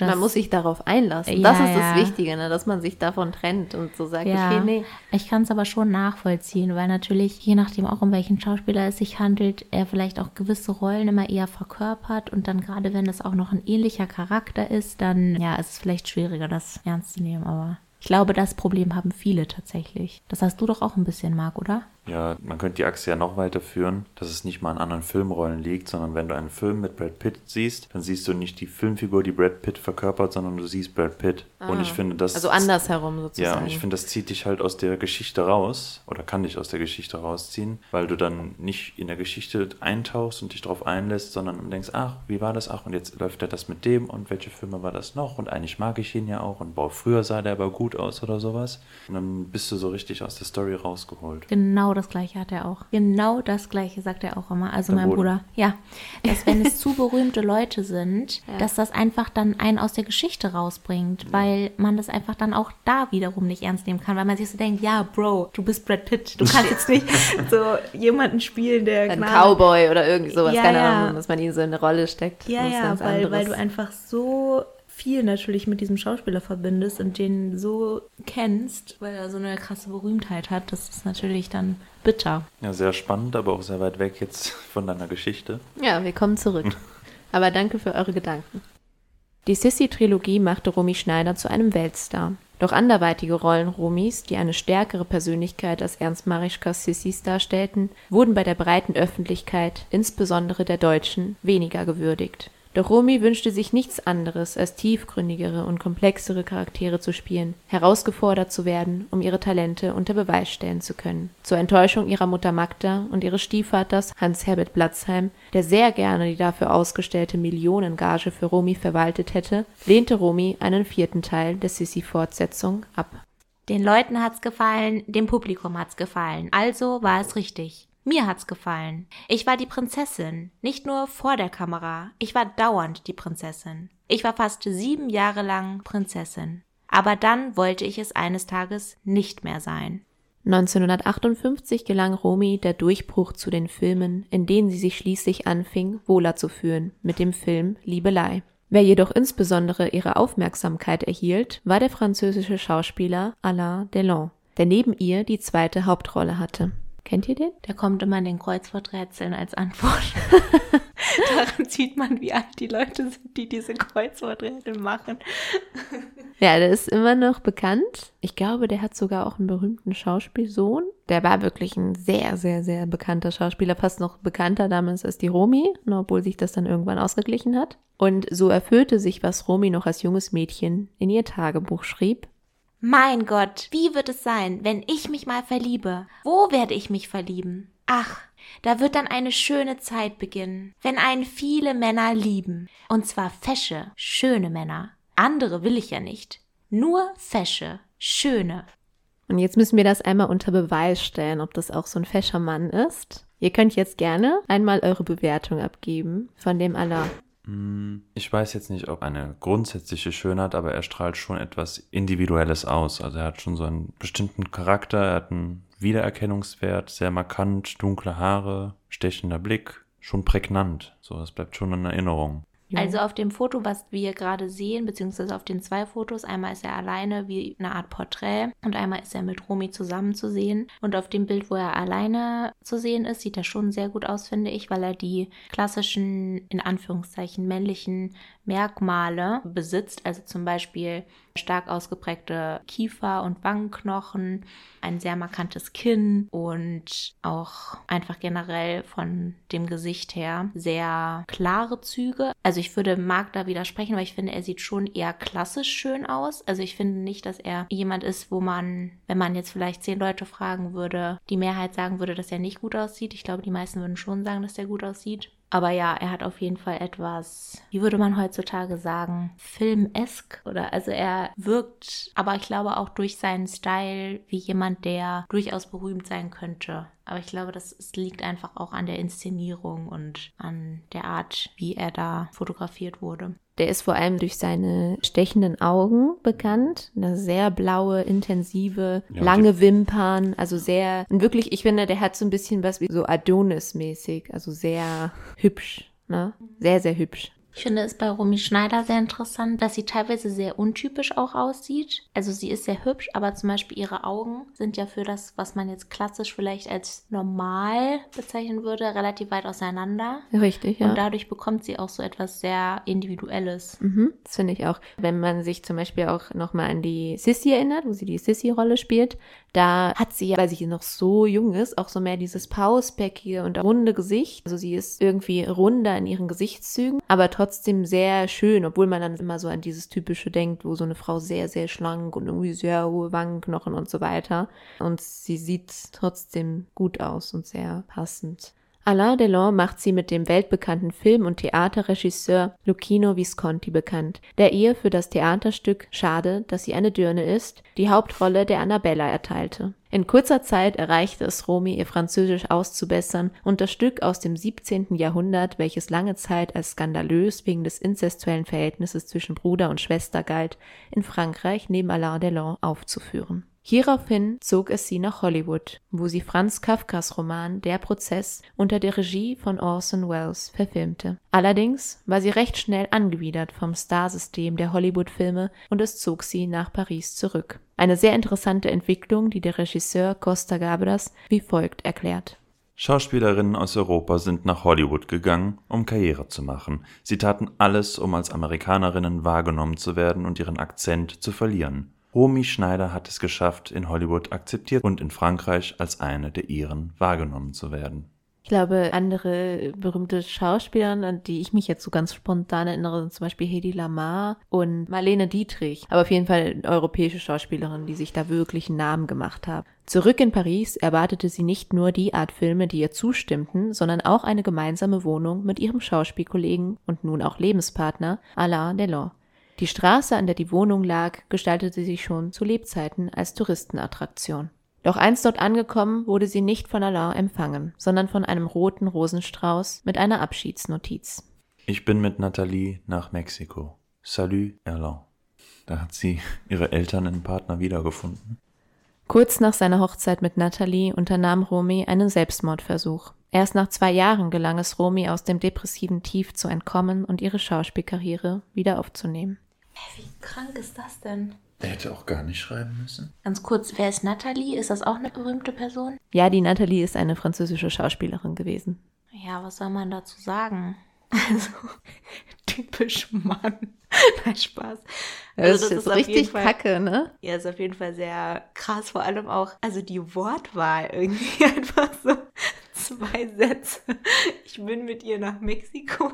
man muss sich darauf einlassen. Ja, das ist ja. das Wichtige, ne? dass man sich davon trennt und so sagt, ja. okay, nee. Ich kann es aber schon nachvollziehen, weil natürlich, je nachdem auch um welchen Schauspieler es sich handelt, er vielleicht auch gewisse Rollen immer eher verkörpert und dann gerade wenn es auch noch ein ähnlicher Charakter ist, dann ja, ist es vielleicht schwieriger, das ernst zu nehmen, aber ich glaube, das Problem haben viele tatsächlich. Das hast du doch auch ein bisschen, Marc, oder? Ja, man könnte die Achse ja noch weiterführen, dass es nicht mal an anderen Filmrollen liegt, sondern wenn du einen Film mit Brad Pitt siehst, dann siehst du nicht die Filmfigur, die Brad Pitt verkörpert, sondern du siehst Brad Pitt. Ah, und ich finde das. Also andersherum sozusagen. Ja, und ich finde, das zieht dich halt aus der Geschichte raus oder kann dich aus der Geschichte rausziehen, weil du dann nicht in der Geschichte eintauchst und dich darauf einlässt, sondern denkst, ach, wie war das? Ach, und jetzt läuft er das mit dem und welche Filme war das noch? Und eigentlich mag ich ihn ja auch und boah, früher sah der aber gut aus oder sowas. Und dann bist du so richtig aus der Story rausgeholt. Genau das gleiche hat er auch. Genau das gleiche sagt er auch immer. Also der mein Bruder. Bruder. Ja. Dass wenn es zu berühmte Leute sind, ja. dass das einfach dann einen aus der Geschichte rausbringt, ja. weil man das einfach dann auch da wiederum nicht ernst nehmen kann, weil man sich so denkt, ja, Bro, du bist Brad Pitt. Du kannst jetzt nicht so jemanden spielen, der. Ein Cowboy oder irgendwie sowas, ja, keine Ahnung, dass man ihn so in eine Rolle steckt. Ja, ja, weil, weil du einfach so viel natürlich mit diesem Schauspieler verbindest und den so kennst, weil er so eine krasse Berühmtheit hat, das ist natürlich dann bitter. Ja, sehr spannend, aber auch sehr weit weg jetzt von deiner Geschichte. Ja, wir kommen zurück. aber danke für eure Gedanken. Die Sissy-Trilogie machte Romy Schneider zu einem Weltstar. Doch anderweitige Rollen Romis, die eine stärkere Persönlichkeit als Ernst Marischkas Sissys darstellten, wurden bei der breiten Öffentlichkeit, insbesondere der Deutschen, weniger gewürdigt. Doch Romy wünschte sich nichts anderes, als tiefgründigere und komplexere Charaktere zu spielen, herausgefordert zu werden, um ihre Talente unter Beweis stellen zu können. Zur Enttäuschung ihrer Mutter Magda und ihres Stiefvaters Hans-Herbert Blatzheim, der sehr gerne die dafür ausgestellte Millionengage für Romy verwaltet hätte, lehnte Romy einen vierten Teil der Sissi-Fortsetzung ab. Den Leuten hat's gefallen, dem Publikum hat's gefallen, also war es richtig. Mir hat's gefallen. Ich war die Prinzessin, nicht nur vor der Kamera, ich war dauernd die Prinzessin. Ich war fast sieben Jahre lang Prinzessin. Aber dann wollte ich es eines Tages nicht mehr sein. 1958 gelang Romy der Durchbruch zu den Filmen, in denen sie sich schließlich anfing, wohler zu fühlen, mit dem Film Liebelei. Wer jedoch insbesondere ihre Aufmerksamkeit erhielt, war der französische Schauspieler Alain Delon, der neben ihr die zweite Hauptrolle hatte. Kennt ihr den? Der kommt immer in den Kreuzworträtseln als Antwort. Daran sieht man, wie alt die Leute sind, die diese Kreuzworträtsel machen. Ja, der ist immer noch bekannt. Ich glaube, der hat sogar auch einen berühmten Schauspielsohn. Der war wirklich ein sehr, sehr, sehr bekannter Schauspieler, fast noch bekannter damals als die Romy, obwohl sich das dann irgendwann ausgeglichen hat. Und so erfüllte sich, was Romy noch als junges Mädchen in ihr Tagebuch schrieb. Mein Gott, wie wird es sein, wenn ich mich mal verliebe? Wo werde ich mich verlieben? Ach, da wird dann eine schöne Zeit beginnen, wenn einen viele Männer lieben. Und zwar fesche, schöne Männer. Andere will ich ja nicht. Nur fesche, schöne. Und jetzt müssen wir das einmal unter Beweis stellen, ob das auch so ein fescher Mann ist. Ihr könnt jetzt gerne einmal eure Bewertung abgeben von dem Allah. Hm, Ich weiß jetzt nicht, ob eine grundsätzliche Schönheit, aber er strahlt schon etwas Individuelles aus. Also er hat schon so einen bestimmten Charakter, er hat einen Wiedererkennungswert, sehr markant, dunkle Haare, stechender Blick, schon prägnant. So, das bleibt schon in Erinnerung. Also auf dem Foto, was wir gerade sehen, beziehungsweise auf den zwei Fotos, einmal ist er alleine wie eine Art Porträt und einmal ist er mit Romy zusammen zu sehen. Und auf dem Bild, wo er alleine zu sehen ist, sieht er schon sehr gut aus, finde ich, weil er die klassischen, in Anführungszeichen, männlichen Merkmale besitzt. Also zum Beispiel stark ausgeprägte Kiefer- und Wangenknochen, ein sehr markantes Kinn und auch einfach generell von dem Gesicht her sehr klare Züge. Also ich würde Marc da widersprechen, weil ich finde, er sieht schon eher klassisch schön aus. Also ich finde nicht, dass er jemand ist, wo man, wenn man jetzt vielleicht zehn Leute fragen würde, die Mehrheit sagen würde, dass er nicht gut aussieht. Ich glaube, die meisten würden schon sagen, dass er gut aussieht. Aber ja, er hat auf jeden Fall etwas, wie würde man heutzutage sagen, filmesk oder also er wirkt, aber ich glaube auch durch seinen Style wie jemand, der durchaus berühmt sein könnte. Aber ich glaube, das liegt einfach auch an der Inszenierung und an der Art, wie er da fotografiert wurde. Der ist vor allem durch seine stechenden Augen bekannt. Eine sehr blaue, intensive, Ja, lange Wimpern. Also sehr, und wirklich, ich finde, der hat so ein bisschen was wie so Adonis-mäßig. Also sehr hübsch. Ne? Sehr, sehr hübsch. Ich finde es bei Romy Schneider sehr interessant, dass sie teilweise sehr untypisch auch aussieht. Also sie ist sehr hübsch, aber zum Beispiel ihre Augen sind ja für das, was man jetzt klassisch vielleicht als normal bezeichnen würde, relativ weit auseinander. Richtig, ja. Und dadurch bekommt sie auch so etwas sehr Individuelles. Mhm, das finde ich auch. Wenn man sich zum Beispiel auch nochmal an die Sissy erinnert, wo sie die Sissy-Rolle spielt, da hat sie weil sie noch so jung ist, auch so mehr dieses pausbäckige und runde Gesicht. Also sie ist irgendwie runder in ihren Gesichtszügen, aber trotzdem sehr schön, obwohl man dann immer so an dieses typische denkt, wo so eine Frau sehr, sehr schlank und irgendwie sehr hohe Wangenknochen und so weiter. Und sie sieht trotzdem gut aus und sehr passend. Alain Delon macht sie mit dem weltbekannten Film- und Theaterregisseur Lucchino Visconti bekannt, der ihr für das Theaterstück Schade, dass sie eine Dirne ist, die Hauptrolle der Annabella erteilte. In kurzer Zeit erreichte es Romy, ihr Französisch auszubessern und das Stück aus dem 17. Jahrhundert, welches lange Zeit als skandalös wegen des inzestuellen Verhältnisses zwischen Bruder und Schwester galt, in Frankreich neben Alain Delon aufzuführen. Hieraufhin zog es sie nach Hollywood, wo sie Franz Kafkas Roman Der Prozess unter der Regie von Orson Welles verfilmte. Allerdings war sie recht schnell angewidert vom Starsystem der Hollywood-Filme und es zog sie nach Paris zurück. Eine sehr interessante Entwicklung, die der Regisseur Costa Gabras wie folgt erklärt. Schauspielerinnen aus Europa sind nach Hollywood gegangen, um Karriere zu machen. Sie taten alles, um als Amerikanerinnen wahrgenommen zu werden und ihren Akzent zu verlieren. Romy Schneider hat es geschafft, in Hollywood akzeptiert und in Frankreich als eine der ihren wahrgenommen zu werden. Ich glaube, andere berühmte Schauspielerinnen, an die ich mich jetzt so ganz spontan erinnere, sind zum Beispiel Hedy Lamar und Marlene Dietrich. Aber auf jeden Fall europäische Schauspielerinnen, die sich da wirklich einen Namen gemacht haben. Zurück in Paris erwartete sie nicht nur die Art Filme, die ihr zustimmten, sondern auch eine gemeinsame Wohnung mit ihrem Schauspielkollegen und nun auch Lebenspartner Alain Delon. Die Straße, an der die Wohnung lag, gestaltete sich schon zu Lebzeiten als Touristenattraktion. Doch einst dort angekommen, wurde sie nicht von Alain empfangen, sondern von einem roten Rosenstrauß mit einer Abschiedsnotiz. Ich bin mit Nathalie nach Mexiko. Salut, Erland. Da hat sie ihre Eltern und Partner wiedergefunden. Kurz nach seiner Hochzeit mit Natalie unternahm Romy einen Selbstmordversuch. Erst nach zwei Jahren gelang es Romy aus dem depressiven Tief zu entkommen und ihre Schauspielkarriere wieder aufzunehmen. Wie krank ist das denn? Er hätte auch gar nicht schreiben müssen. Ganz kurz, wer ist Nathalie? Ist das auch eine berühmte Person? Ja, die Nathalie ist eine französische Schauspielerin gewesen. Ja, was soll man dazu sagen? Also, typisch Mann. Nein, Spaß. Das Also, ist jetzt auf jeden richtig Fall- kacke, ne? Ja, ist auf jeden Fall sehr krass. Vor allem auch, also die Wortwahl irgendwie einfach so zwei Sätze. Ich bin mit ihr nach Mexiko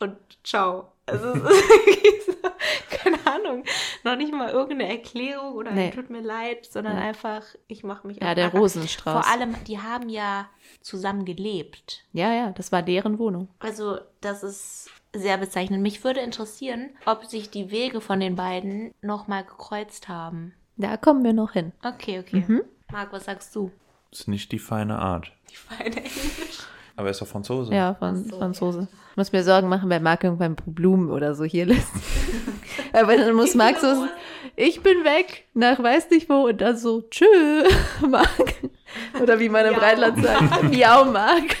und ciao. Also es ist so, keine Ahnung, noch nicht mal irgendeine Erklärung oder Nee. tut mir leid, sondern Ja. einfach, ich mache mich Ja, der Acker. Rosenstrauß. Vor allem, die haben ja zusammen gelebt. Ja, ja, das war deren Wohnung. Also, das ist sehr bezeichnend. Mich würde interessieren, ob sich die Wege von den beiden nochmal gekreuzt haben. Da kommen wir noch hin. Okay, okay. Mhm. Marc, was sagst du? Ist nicht die feine Art. Die feine Englisch. Aber er ist doch Franzose. Ja, von Ach so. Franzose. Ich muss mir Sorgen machen, weil Marc irgendwann Blumen oder so hier lässt. Aber dann muss Marc so, ich bin weg, nach weiß nicht wo und dann so, tschö, Marc. Oder wie man im Miau, Rheinland sagt, miau, Marc.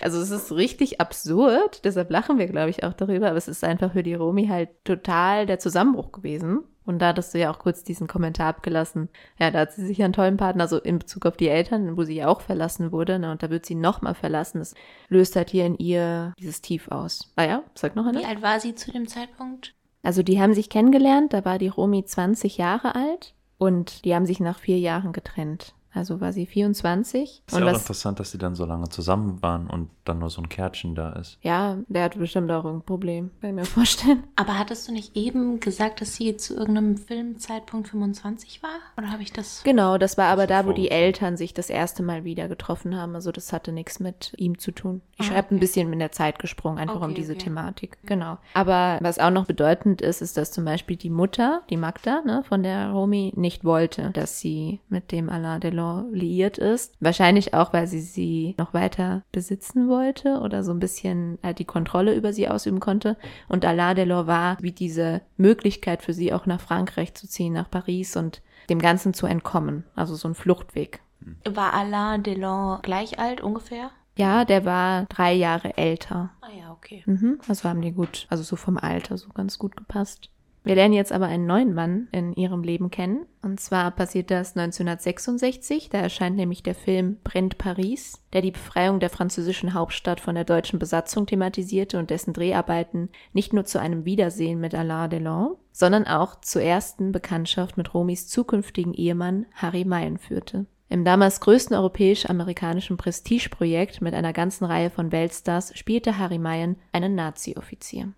Also es ist richtig absurd, deshalb lachen wir, glaube ich, auch darüber, aber es ist einfach für die Romi halt total der Zusammenbruch gewesen. Und da hattest du ja auch kurz diesen Kommentar abgelassen. Ja, da hat sie sich einen tollen Partner, also in Bezug auf die Eltern, wo sie ja auch verlassen wurde, ne, und da wird sie nochmal verlassen. Das löst halt hier in ihr dieses Tief aus. Ah ja, sag noch eine. Wie alt war sie zu dem Zeitpunkt? Also die haben sich kennengelernt, da war die Romi 20 Jahre alt und die haben sich nach vier Jahren getrennt. Also war sie 24. Ist und ja auch was, interessant, dass die dann so lange zusammen waren und dann nur so ein Kärtchen da ist. ja, der hat bestimmt auch ein Problem, kann ich mir vorstellen. Aber hattest du nicht eben gesagt, dass sie zu irgendeinem Filmzeitpunkt 25 war? Oder habe ich das? Genau, das war aber da, wo die. Eltern sich das erste Mal wieder getroffen haben. Also das hatte nichts mit ihm zu tun. Ich Ah, habe ein okay. bisschen mit der Zeit gesprungen, einfach um Okay, diese okay. Thematik. Genau. Aber was auch noch bedeutend ist, ist, dass zum Beispiel die Mutter, die Magda, ne, von der Romy, nicht wollte, dass sie mit dem Alain Delon liiert ist. Wahrscheinlich auch, weil sie sie noch weiter besitzen wollte oder so ein bisschen halt die Kontrolle über sie ausüben konnte. Und Alain Delon war wie diese Möglichkeit für sie auch nach Frankreich zu ziehen, nach Paris und dem Ganzen zu entkommen. Also so ein Fluchtweg. War Alain Delon gleich alt ungefähr? Ja, der war drei Jahre älter. Ah ja, okay. Mhm, also haben die gut, also so vom Alter so ganz gut gepasst. Wir lernen jetzt aber einen neuen Mann in ihrem Leben kennen. Und zwar passiert das 1966. Da erscheint nämlich der Film Brennt Paris, der die Befreiung der französischen Hauptstadt von der deutschen Besatzung thematisierte und dessen Dreharbeiten nicht nur zu einem Wiedersehen mit Alain Delon, sondern auch zur ersten Bekanntschaft mit Romis zukünftigen Ehemann Harry Mayen führte. Im damals größten europäisch-amerikanischen Prestigeprojekt mit einer ganzen Reihe von Weltstars spielte Harry Mayen einen Nazi-Offizier.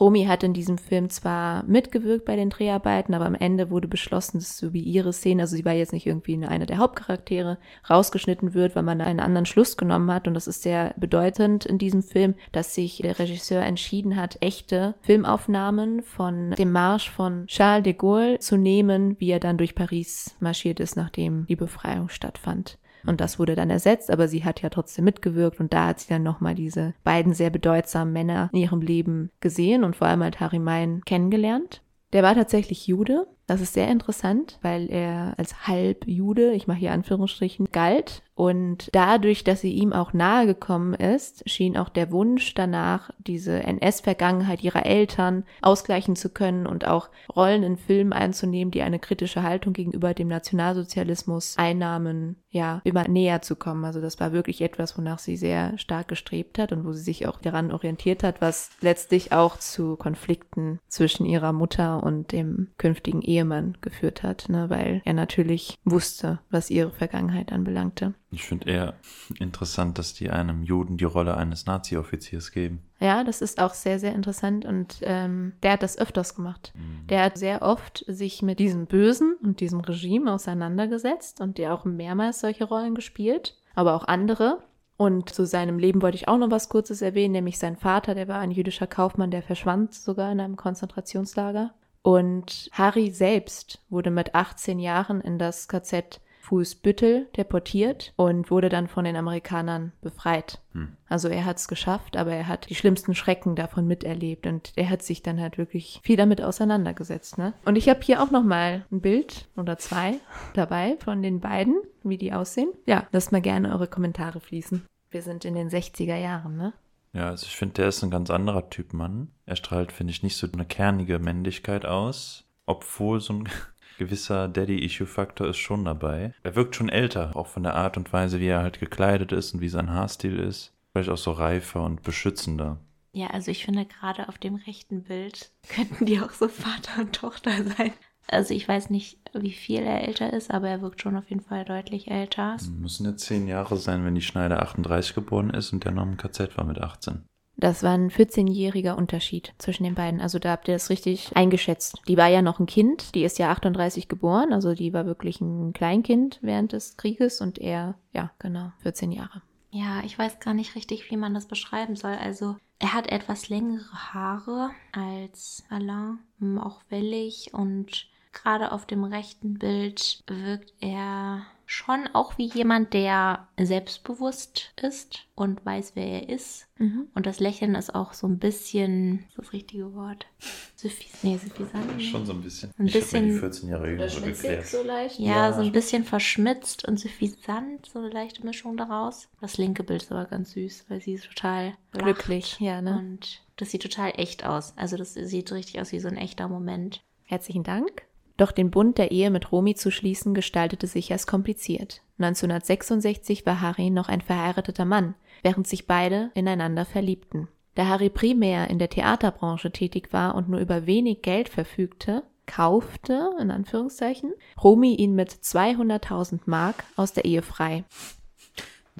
Romy hat in diesem Film zwar mitgewirkt bei den Dreharbeiten, aber am Ende wurde beschlossen, dass so wie ihre Szene, also sie war jetzt nicht irgendwie eine- der Hauptcharaktere, rausgeschnitten wird, weil man einen anderen Schluss genommen hat. Und das ist sehr bedeutend in diesem Film, dass sich der Regisseur entschieden hat, echte Filmaufnahmen von dem Marsch von Charles de Gaulle zu nehmen, wie er dann durch Paris marschiert ist, nachdem die Befreiung stattfand. Und das wurde dann ersetzt, aber sie hat ja trotzdem mitgewirkt und da hat sie dann nochmal diese beiden sehr bedeutsamen Männer in ihrem Leben gesehen und vor allem halt Harry Mayen kennengelernt. Der war tatsächlich Jude. Das ist sehr interessant, weil er als Halbjude, ich mache hier Anführungsstrichen, galt. Und dadurch, dass sie ihm auch nahe gekommen ist, schien auch der Wunsch danach, diese NS-Vergangenheit ihrer Eltern ausgleichen zu können und auch Rollen in Filmen einzunehmen, die eine kritische Haltung gegenüber dem Nationalsozialismus einnahmen, ja, immer näher zu kommen. Also das war wirklich etwas, wonach sie sehr stark gestrebt hat und wo sie sich auch daran orientiert hat, was letztlich auch zu Konflikten zwischen ihrer Mutter und dem künftigen Ehemann geführt hat, ne, weil er natürlich wusste, was ihre Vergangenheit anbelangte. Ich finde eher interessant, dass die einem Juden die Rolle eines Nazi-Offiziers geben. Ja, das ist auch sehr, sehr interessant und ähm, der hat das öfters gemacht. Der hat sehr oft sich mit diesem Bösen und diesem Regime auseinandergesetzt und der auch mehrmals solche Rollen gespielt, aber auch andere. Und zu seinem Leben wollte ich auch noch was Kurzes erwähnen, nämlich sein Vater, der war ein jüdischer Kaufmann, der verschwand sogar in einem Konzentrationslager. Und Harry selbst wurde mit 18 Jahren in das KZ Fußbüttel deportiert und wurde dann von den Amerikanern befreit. Hm. Also er hat es geschafft, aber er hat die schlimmsten Schrecken davon miterlebt und er hat sich dann halt wirklich viel damit auseinandergesetzt. Ne? Und ich habe hier auch noch mal ein Bild oder zwei dabei von den beiden, wie die aussehen. Ja, lasst mal gerne eure Kommentare fließen. Wir sind in den 60er Jahren, ne? Ja, also ich finde, der ist ein ganz anderer Typ Mann. Er strahlt, finde ich, nicht so eine kernige Männlichkeit aus. obwohl so ein gewisser Daddy-Issue-Faktor ist schon dabei. Er wirkt schon älter, auch von der Art und Weise, wie er halt gekleidet ist und wie sein Haarstil ist. Vielleicht auch so reifer und beschützender. Ja, also ich finde gerade auf dem rechten Bild könnten die auch so Vater und Tochter sein. Also ich weiß nicht, wie viel er älter ist, aber er wirkt schon auf jeden Fall deutlich älter. Müssen jetzt zehn Jahre sein, wenn die Schneider 38 geboren ist und der noch im KZ war mit 18. Das war ein 14-jähriger Unterschied zwischen den beiden. Also da habt ihr das richtig eingeschätzt. Die war ja noch ein Kind, die ist ja 38 geboren, also die war wirklich ein Kleinkind während des Krieges und er, ja, genau, 14 Jahre. Ja, ich weiß gar nicht richtig, wie man das beschreiben soll. Also er hat etwas längere Haare als Alain, auch wellig und gerade auf dem rechten Bild wirkt er schon auch wie jemand, der selbstbewusst ist und weiß, wer er ist. Mhm. Und das Lächeln ist auch so ein bisschen, ist das richtige Wort? Suffis, nee, suffisant. Schon so ein bisschen. Ein ich bisschen. Die 14-Jährige so geklärt. So leicht. Ja, ja, so ein bisschen verschmitzt und suffisant, so eine leichte Mischung daraus. Das linke Bild ist aber ganz süß, weil sie ist total glücklich, ja, ne? Und das sieht total echt aus. Also das sieht richtig aus wie so ein echter Moment. Herzlichen Dank. Doch den Bund der Ehe mit Romy zu schließen gestaltete sich als kompliziert. 1966 war Harry noch ein verheirateter Mann, während sich beide ineinander verliebten. Da Harry primär in der Theaterbranche tätig war und nur über wenig Geld verfügte, kaufte, in Anführungszeichen, Romy ihn mit 200.000 Mark aus der Ehe frei.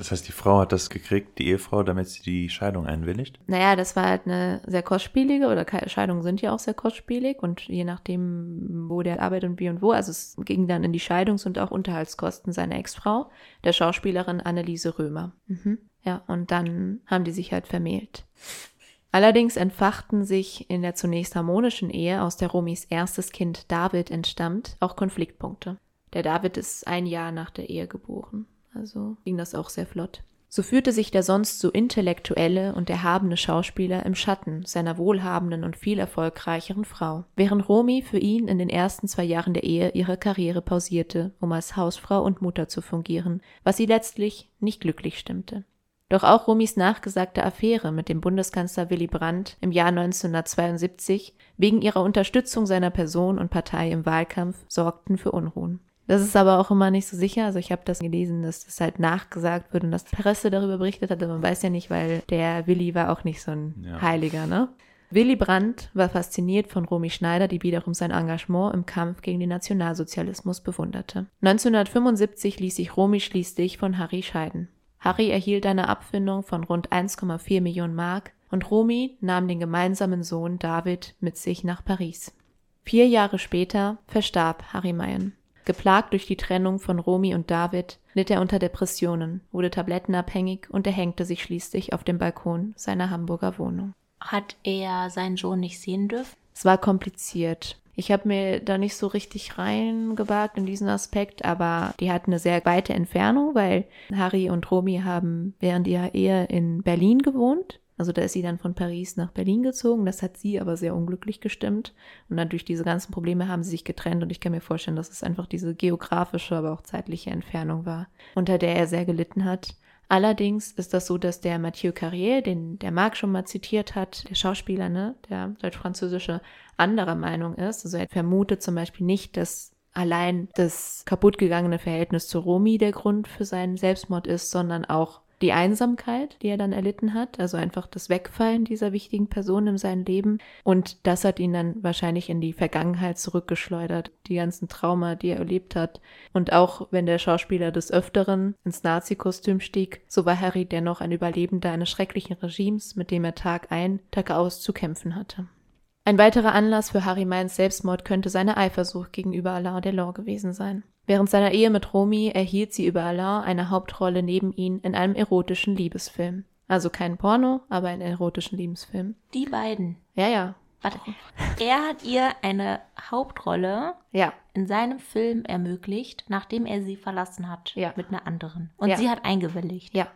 Das heißt, die Frau hat das gekriegt, die Ehefrau, damit sie die Scheidung einwilligt? Naja, das war halt eine sehr kostspielige, oder Scheidungen sind ja auch sehr kostspielig und je nachdem, wo der arbeitet und wie und wo, also es ging dann in die Scheidungs- und auch Unterhaltskosten seiner Ex-Frau, der Schauspielerin Anneliese Römer. Mhm. Ja, und dann haben die sich halt vermählt. Allerdings entfachten sich in der zunächst harmonischen Ehe, aus der Romis erstes Kind David entstammt, auch Konfliktpunkte. Der David ist ein Jahr nach der Ehe geboren. Also ging das auch sehr flott. So führte sich der sonst so intellektuelle und erhabene Schauspieler im Schatten seiner wohlhabenden und viel erfolgreicheren Frau, während Romy für ihn in den ersten zwei Jahren der Ehe ihre Karriere pausierte, um als Hausfrau und Mutter zu fungieren, was sie letztlich nicht glücklich stimmte. Doch auch Romys nachgesagte Affäre mit dem Bundeskanzler Willy Brandt im Jahr 1972 wegen ihrer Unterstützung seiner Person und Partei im Wahlkampf sorgten für Unruhen. Das ist aber auch immer nicht so sicher. Also ich habe das gelesen, dass das halt nachgesagt wird und dass die Presse darüber berichtet hat. Aber man weiß ja nicht, weil der Willi war auch nicht so ein ja. Heiliger, ne? Willy Brandt war fasziniert von Romy Schneider, die wiederum sein Engagement im Kampf gegen den Nationalsozialismus bewunderte. 1975 ließ sich Romy schließlich von Harry scheiden. Harry erhielt eine Abfindung von rund 1,4 Millionen Mark und Romy nahm den gemeinsamen Sohn David mit sich nach Paris. Vier Jahre später verstarb Harry Mayen. Geplagt durch die Trennung von Romy und David, litt er unter Depressionen, wurde tablettenabhängig und erhängte sich schließlich auf dem Balkon seiner Hamburger Wohnung. Hat er seinen Sohn nicht sehen dürfen? Es war kompliziert. Ich habe mir da nicht so richtig reingewagt in diesen Aspekt, aber die hatten eine sehr weite Entfernung, weil Harry und Romy haben während ihrer Ehe in Berlin gewohnt also da ist sie dann von Paris nach Berlin gezogen. Das hat sie aber sehr unglücklich gestimmt. Und dann durch diese ganzen Probleme haben sie sich getrennt. Und ich kann mir vorstellen, dass es einfach diese geografische, aber auch zeitliche Entfernung war, unter der er sehr gelitten hat. Allerdings ist das so, dass der Mathieu Carrier, den der Marc schon mal zitiert hat, der Schauspieler, ne, der deutsch-französische, anderer Meinung ist. Also er vermutet zum Beispiel nicht, dass allein das kaputtgegangene Verhältnis zu Romy der Grund für seinen Selbstmord ist, sondern auch die Einsamkeit, die er dann erlitten hat, also einfach das Wegfallen dieser wichtigen Person in seinem Leben. Und das hat ihn dann wahrscheinlich in die Vergangenheit zurückgeschleudert, die ganzen Trauma, die er erlebt hat. Und auch wenn der Schauspieler des Öfteren ins Nazi-Kostüm stieg, so war Harry dennoch ein Überlebender eines schrecklichen Regimes, mit dem er Tag ein, Tag aus zu kämpfen hatte. Ein weiterer Anlass für Harry Mayns Selbstmord könnte seine Eifersucht gegenüber Alain Delors gewesen sein. Während seiner Ehe mit Romy erhielt sie über Alain eine Hauptrolle neben ihm in einem erotischen Liebesfilm. Also kein Porno, aber einen erotischen Liebesfilm. Die beiden. Ja, ja. Warte, er hat ihr eine Hauptrolle ja. in seinem Film ermöglicht, nachdem er sie verlassen hat ja. mit einer anderen. Und ja. sie hat eingewilligt. Ja.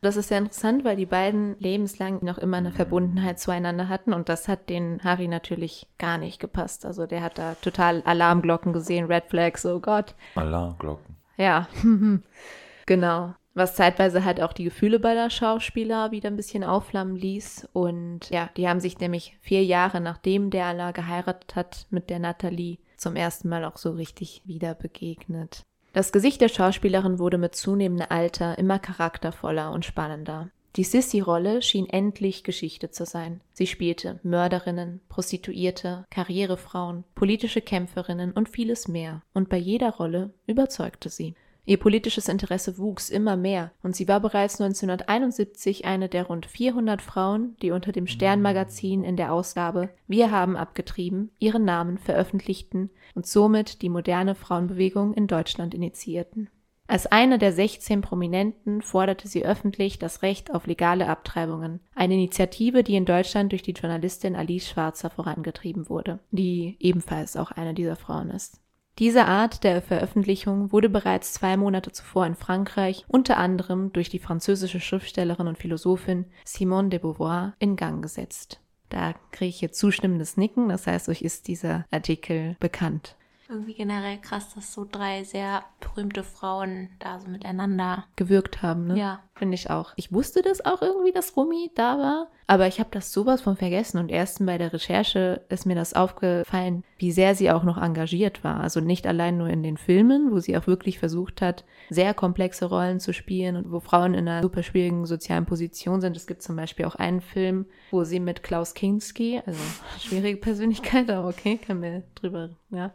Das ist sehr interessant, weil die beiden lebenslang noch immer eine Verbundenheit zueinander hatten und das hat den Harry natürlich gar nicht gepasst. Also der hat da total Alarmglocken gesehen, Red Flags, oh Gott. Alarmglocken. Ja, genau. Was zeitweise halt auch die Gefühle beider Schauspieler wieder ein bisschen aufflammen ließ. Und ja, die haben sich nämlich vier Jahre nachdem der Allah geheiratet hat mit der Nathalie zum ersten Mal auch so richtig wieder begegnet. Das Gesicht der Schauspielerin wurde mit zunehmendem Alter immer charaktervoller und spannender. Die Sissy-Rolle schien endlich Geschichte zu sein. Sie spielte Mörderinnen, Prostituierte, Karrierefrauen, politische Kämpferinnen und vieles mehr. Und bei jeder Rolle überzeugte sie. Ihr politisches Interesse wuchs immer mehr und sie war bereits 1971 eine der rund 400 Frauen, die unter dem Sternmagazin in der Ausgabe Wir haben abgetrieben ihren Namen veröffentlichten und somit die moderne Frauenbewegung in Deutschland initiierten. Als eine der 16 Prominenten forderte sie öffentlich das Recht auf legale Abtreibungen, eine Initiative, die in Deutschland durch die Journalistin Alice Schwarzer vorangetrieben wurde, die ebenfalls auch eine dieser Frauen ist. Diese Art der Veröffentlichung wurde bereits zwei Monate zuvor in Frankreich unter anderem durch die französische Schriftstellerin und Philosophin Simone de Beauvoir in Gang gesetzt. Da kriege ich jetzt zustimmendes Nicken, das heißt, euch ist dieser Artikel bekannt irgendwie generell krass, dass so drei sehr berühmte Frauen da so miteinander gewirkt haben, ne? Ja. Finde ich auch. Ich wusste das auch irgendwie, dass Rumi da war, aber ich habe das sowas von vergessen und erst bei der Recherche ist mir das aufgefallen, wie sehr sie auch noch engagiert war. Also nicht allein nur in den Filmen, wo sie auch wirklich versucht hat, sehr komplexe Rollen zu spielen und wo Frauen in einer super schwierigen sozialen Position sind. Es gibt zum Beispiel auch einen Film, wo sie mit Klaus Kinski, also schwierige Persönlichkeit, aber okay, können wir drüber, ja,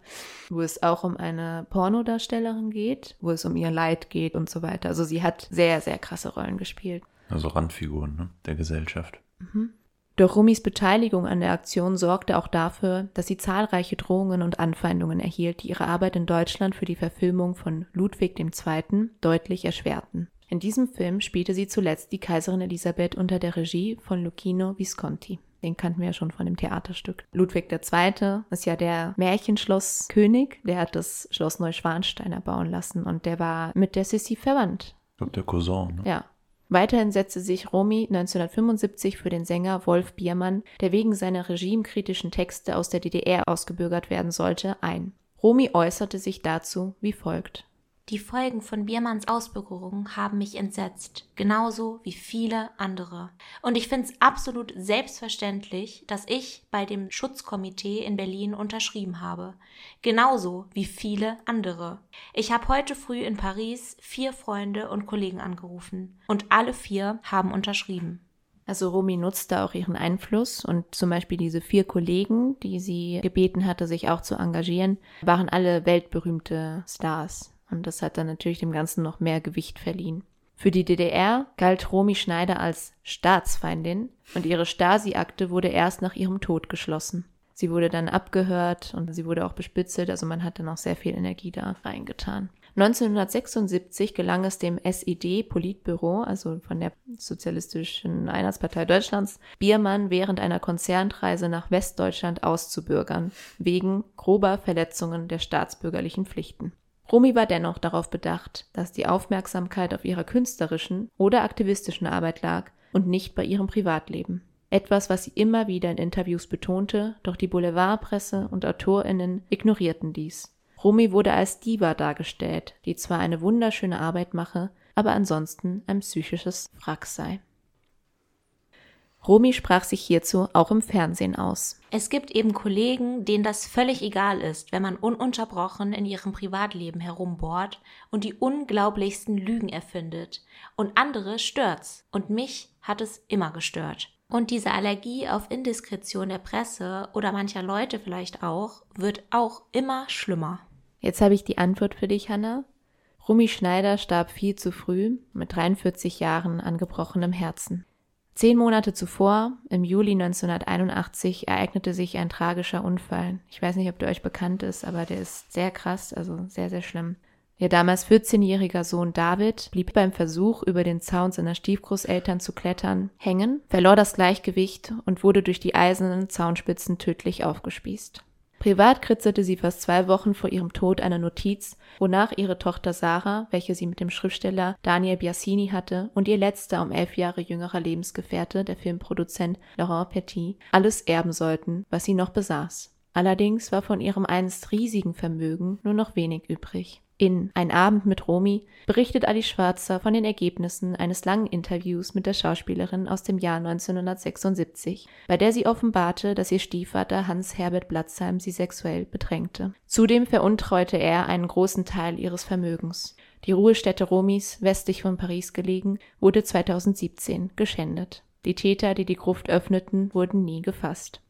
wo es auch um eine Pornodarstellerin geht, wo es um ihr Leid geht und so weiter. Also sie hat sehr, sehr krasse Rollen gespielt. Also Randfiguren ne, der Gesellschaft. Mhm. Doch Rumis Beteiligung an der Aktion sorgte auch dafür, dass sie zahlreiche Drohungen und Anfeindungen erhielt, die ihre Arbeit in Deutschland für die Verfilmung von Ludwig II. deutlich erschwerten. In diesem Film spielte sie zuletzt die Kaiserin Elisabeth unter der Regie von Lucchino Visconti. Den kannten wir ja schon von dem Theaterstück. Ludwig II. ist ja der Märchenschlosskönig. Der hat das Schloss Neuschwanstein erbauen lassen und der war mit der Sissi verwandt. Ich glaube, der Cousin, ne? Ja. Weiterhin setzte sich Romy 1975 für den Sänger Wolf Biermann, der wegen seiner regimekritischen Texte aus der DDR ausgebürgert werden sollte, ein. Romy äußerte sich dazu wie folgt. Die Folgen von Biermanns Ausbürgerung haben mich entsetzt, genauso wie viele andere. Und ich finde es absolut selbstverständlich, dass ich bei dem Schutzkomitee in Berlin unterschrieben habe, genauso wie viele andere. Ich habe heute früh in Paris vier Freunde und Kollegen angerufen und alle vier haben unterschrieben. Also Romy nutzte auch ihren Einfluss und zum Beispiel diese vier Kollegen, die sie gebeten hatte, sich auch zu engagieren, waren alle weltberühmte Stars. Und das hat dann natürlich dem Ganzen noch mehr Gewicht verliehen. Für die DDR galt Romy Schneider als Staatsfeindin und ihre Stasi-Akte wurde erst nach ihrem Tod geschlossen. Sie wurde dann abgehört und sie wurde auch bespitzelt, also man hat dann auch sehr viel Energie da reingetan. 1976 gelang es dem SED-Politbüro, also von der Sozialistischen Einheitspartei Deutschlands, Biermann während einer Konzernreise nach Westdeutschland auszubürgern, wegen grober Verletzungen der staatsbürgerlichen Pflichten. Romy war dennoch darauf bedacht, dass die Aufmerksamkeit auf ihrer künstlerischen oder aktivistischen Arbeit lag und nicht bei ihrem Privatleben. Etwas, was sie immer wieder in Interviews betonte, doch die Boulevardpresse und AutorInnen ignorierten dies. Romy wurde als Diva dargestellt, die zwar eine wunderschöne Arbeit mache, aber ansonsten ein psychisches Wrack sei. Romy sprach sich hierzu auch im Fernsehen aus. Es gibt eben Kollegen, denen das völlig egal ist, wenn man ununterbrochen in ihrem Privatleben herumbohrt und die unglaublichsten Lügen erfindet. Und andere stört's. Und mich hat es immer gestört. Und diese Allergie auf Indiskretion der Presse oder mancher Leute vielleicht auch, wird auch immer schlimmer. Jetzt habe ich die Antwort für dich, Hanna. Rumi Schneider starb viel zu früh, mit 43 Jahren an gebrochenem Herzen. Zehn Monate zuvor, im Juli 1981, ereignete sich ein tragischer Unfall. Ich weiß nicht, ob der euch bekannt ist, aber der ist sehr krass, also sehr, sehr schlimm. Ihr damals 14-jähriger Sohn David blieb beim Versuch, über den Zaun seiner Stiefgroßeltern zu klettern, hängen, verlor das Gleichgewicht und wurde durch die eisernen Zaunspitzen tödlich aufgespießt. Privat kritzelte sie fast zwei Wochen vor ihrem Tod eine Notiz, wonach ihre Tochter Sarah, welche sie mit dem Schriftsteller Daniel Biasini hatte, und ihr letzter um elf Jahre jüngerer Lebensgefährte, der Filmproduzent Laurent Petit, alles erben sollten, was sie noch besaß. Allerdings war von ihrem einst riesigen Vermögen nur noch wenig übrig. In Ein Abend mit Romy berichtet Alice Schwarzer von den Ergebnissen eines langen Interviews mit der Schauspielerin aus dem Jahr 1976, bei der sie offenbarte, dass ihr Stiefvater Hans-Herbert Blatzheim sie sexuell bedrängte. Zudem veruntreute er einen großen Teil ihres Vermögens. Die Ruhestätte Romys, westlich von Paris gelegen, wurde 2017 geschändet. Die Täter, die die Gruft öffneten, wurden nie gefasst.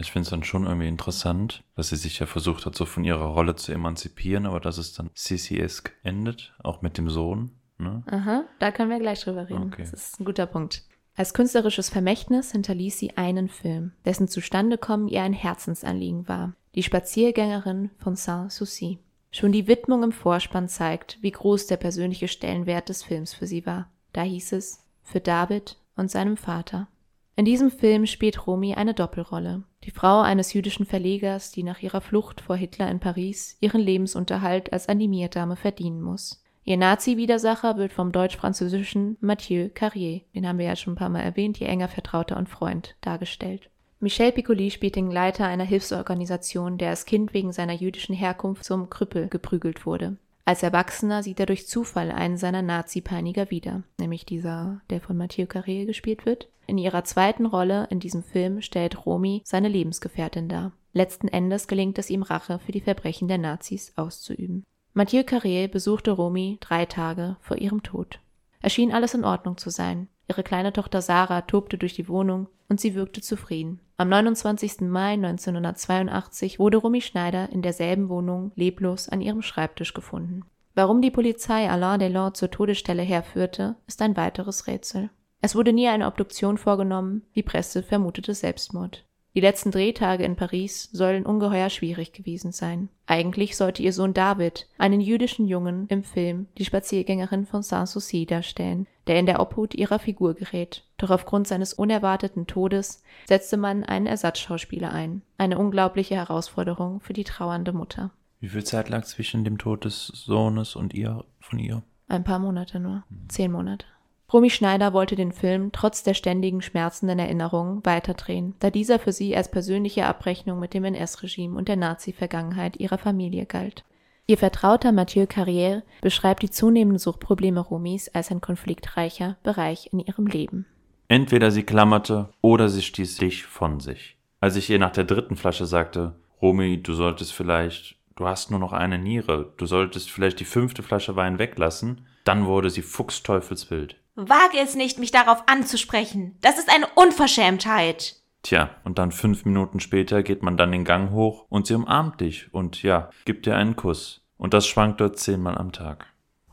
Ich finde es dann schon irgendwie interessant, dass sie sich ja versucht hat, so von ihrer Rolle zu emanzipieren, aber dass es dann Sissy-esque endet, auch mit dem Sohn. Ne? Aha, da können wir gleich drüber reden. Okay. Das ist ein guter Punkt. Als künstlerisches Vermächtnis hinterließ sie einen Film, dessen Zustandekommen ihr ein Herzensanliegen war. Die Spaziergängerin von Saint-Souci. Schon die Widmung im Vorspann zeigt, wie groß der persönliche Stellenwert des Films für sie war. Da hieß es, für David und seinem Vater. In diesem Film spielt Romy eine Doppelrolle. Die Frau eines jüdischen Verlegers, die nach ihrer Flucht vor Hitler in Paris ihren Lebensunterhalt als Animierdame verdienen muss. Ihr Nazi-Widersacher wird vom deutsch-französischen Mathieu Carrier, den haben wir ja schon ein paar Mal erwähnt, ihr enger Vertrauter und Freund, dargestellt. Michel Piccoli spielt den Leiter einer Hilfsorganisation, der als Kind wegen seiner jüdischen Herkunft zum Krüppel geprügelt wurde. Als Erwachsener sieht er durch Zufall einen seiner Nazi-Peiniger wieder, nämlich dieser, der von Mathieu Carré gespielt wird. In ihrer zweiten Rolle in diesem Film stellt Romy seine Lebensgefährtin dar. Letzten Endes gelingt es ihm, Rache für die Verbrechen der Nazis auszuüben. Mathieu Carré besuchte Romy drei Tage vor ihrem Tod. Es schien alles in Ordnung zu sein. Ihre kleine Tochter Sarah tobte durch die Wohnung und sie wirkte zufrieden. Am 29. Mai 1982 wurde Romy Schneider in derselben Wohnung leblos an ihrem Schreibtisch gefunden. Warum die Polizei Alain Delors zur Todesstelle herführte, ist ein weiteres Rätsel. Es wurde nie eine Obduktion vorgenommen, die Presse vermutete Selbstmord. Die letzten Drehtage in Paris sollen ungeheuer schwierig gewesen sein. Eigentlich sollte ihr Sohn David einen jüdischen Jungen im Film Die Spaziergängerin von Sanssouci darstellen, der in der Obhut ihrer Figur gerät. Doch aufgrund seines unerwarteten Todes setzte man einen Ersatzschauspieler ein. Eine unglaubliche Herausforderung für die trauernde Mutter. Wie viel Zeit lag zwischen dem Tod des Sohnes und ihr von ihr? Ein paar Monate nur. Zehn Monate. Romy Schneider wollte den Film trotz der ständigen schmerzenden Erinnerungen weiterdrehen, da dieser für sie als persönliche Abrechnung mit dem NS-Regime und der Nazi-Vergangenheit ihrer Familie galt. Ihr Vertrauter Mathieu Carrière beschreibt die zunehmenden Suchtprobleme Romys als ein konfliktreicher Bereich in ihrem Leben. Entweder sie klammerte oder sie stieß dich von sich. Als ich ihr nach der dritten Flasche sagte, Romy, du solltest vielleicht, du hast nur noch eine Niere, du solltest vielleicht die fünfte Flasche Wein weglassen, dann wurde sie fuchsteufelswild. Wage es nicht, mich darauf anzusprechen. Das ist eine Unverschämtheit. Tja, und dann fünf Minuten später geht man dann den Gang hoch und sie umarmt dich und ja, gibt dir einen Kuss. Und das schwankt dort zehnmal am Tag.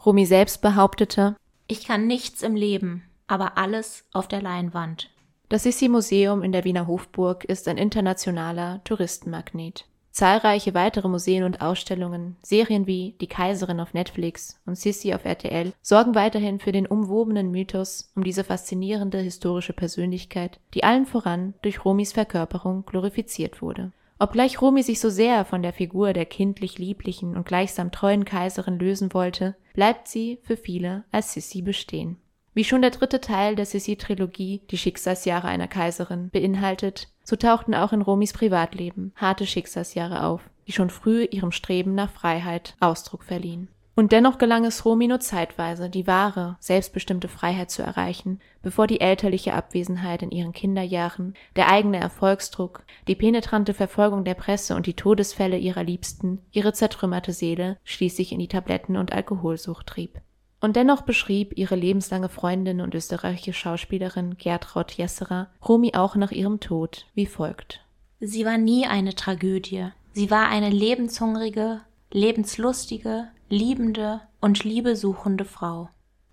Romy selbst behauptete, Ich kann nichts im Leben, aber alles auf der Leinwand. das Sissi-Museum in der Wiener Hofburg ist ein internationaler Touristenmagnet. Zahlreiche weitere Museen und Ausstellungen, Serien wie Die Kaiserin auf Netflix und Sissi auf RTL sorgen weiterhin für den umwobenen Mythos um diese faszinierende historische Persönlichkeit, die allen voran durch Romis Verkörperung glorifiziert wurde. Obgleich Romy sich so sehr von der Figur der kindlich lieblichen und gleichsam treuen Kaiserin lösen wollte, bleibt sie für viele als Sissi bestehen. Wie schon der dritte Teil der Sissi-Trilogie, die Schicksalsjahre einer Kaiserin, beinhaltet, so tauchten auch in Romis Privatleben harte Schicksalsjahre auf, die schon früh ihrem Streben nach Freiheit Ausdruck verliehen. Und dennoch gelang es Romy nur zeitweise, die wahre, selbstbestimmte Freiheit zu erreichen, bevor die elterliche Abwesenheit in ihren Kinderjahren, der eigene Erfolgsdruck, die penetrante Verfolgung der Presse und die Todesfälle ihrer Liebsten ihre zertrümmerte Seele schließlich in die Tabletten- und Alkoholsucht trieb. Und dennoch beschrieb ihre lebenslange Freundin und österreichische Schauspielerin Gertraud Jesserer Romy auch nach ihrem Tod wie folgt. Sie war nie eine Tragödie. Sie war eine lebenshungrige, lebenslustige, liebende und liebesuchende Frau.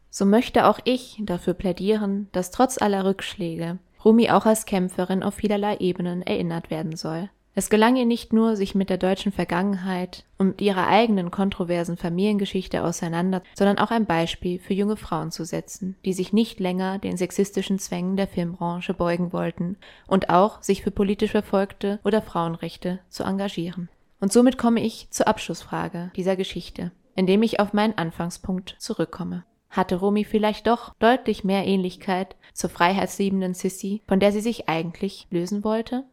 So möchte auch ich dafür plädieren, dass trotz aller Rückschläge Rumi auch als Kämpferin auf vielerlei Ebenen erinnert werden soll. Es gelang ihr nicht nur, sich mit der deutschen Vergangenheit und ihrer eigenen kontroversen Familiengeschichte auseinander, sondern auch ein Beispiel für junge Frauen zu setzen, die sich nicht länger den sexistischen Zwängen der Filmbranche beugen wollten und auch sich für politisch Verfolgte oder Frauenrechte zu engagieren. Und somit komme ich zur Abschlussfrage dieser Geschichte, indem ich auf meinen Anfangspunkt zurückkomme. Hatte Romy vielleicht doch deutlich mehr Ähnlichkeit zur freiheitsliebenden Sissy, von der sie sich eigentlich lösen wollte?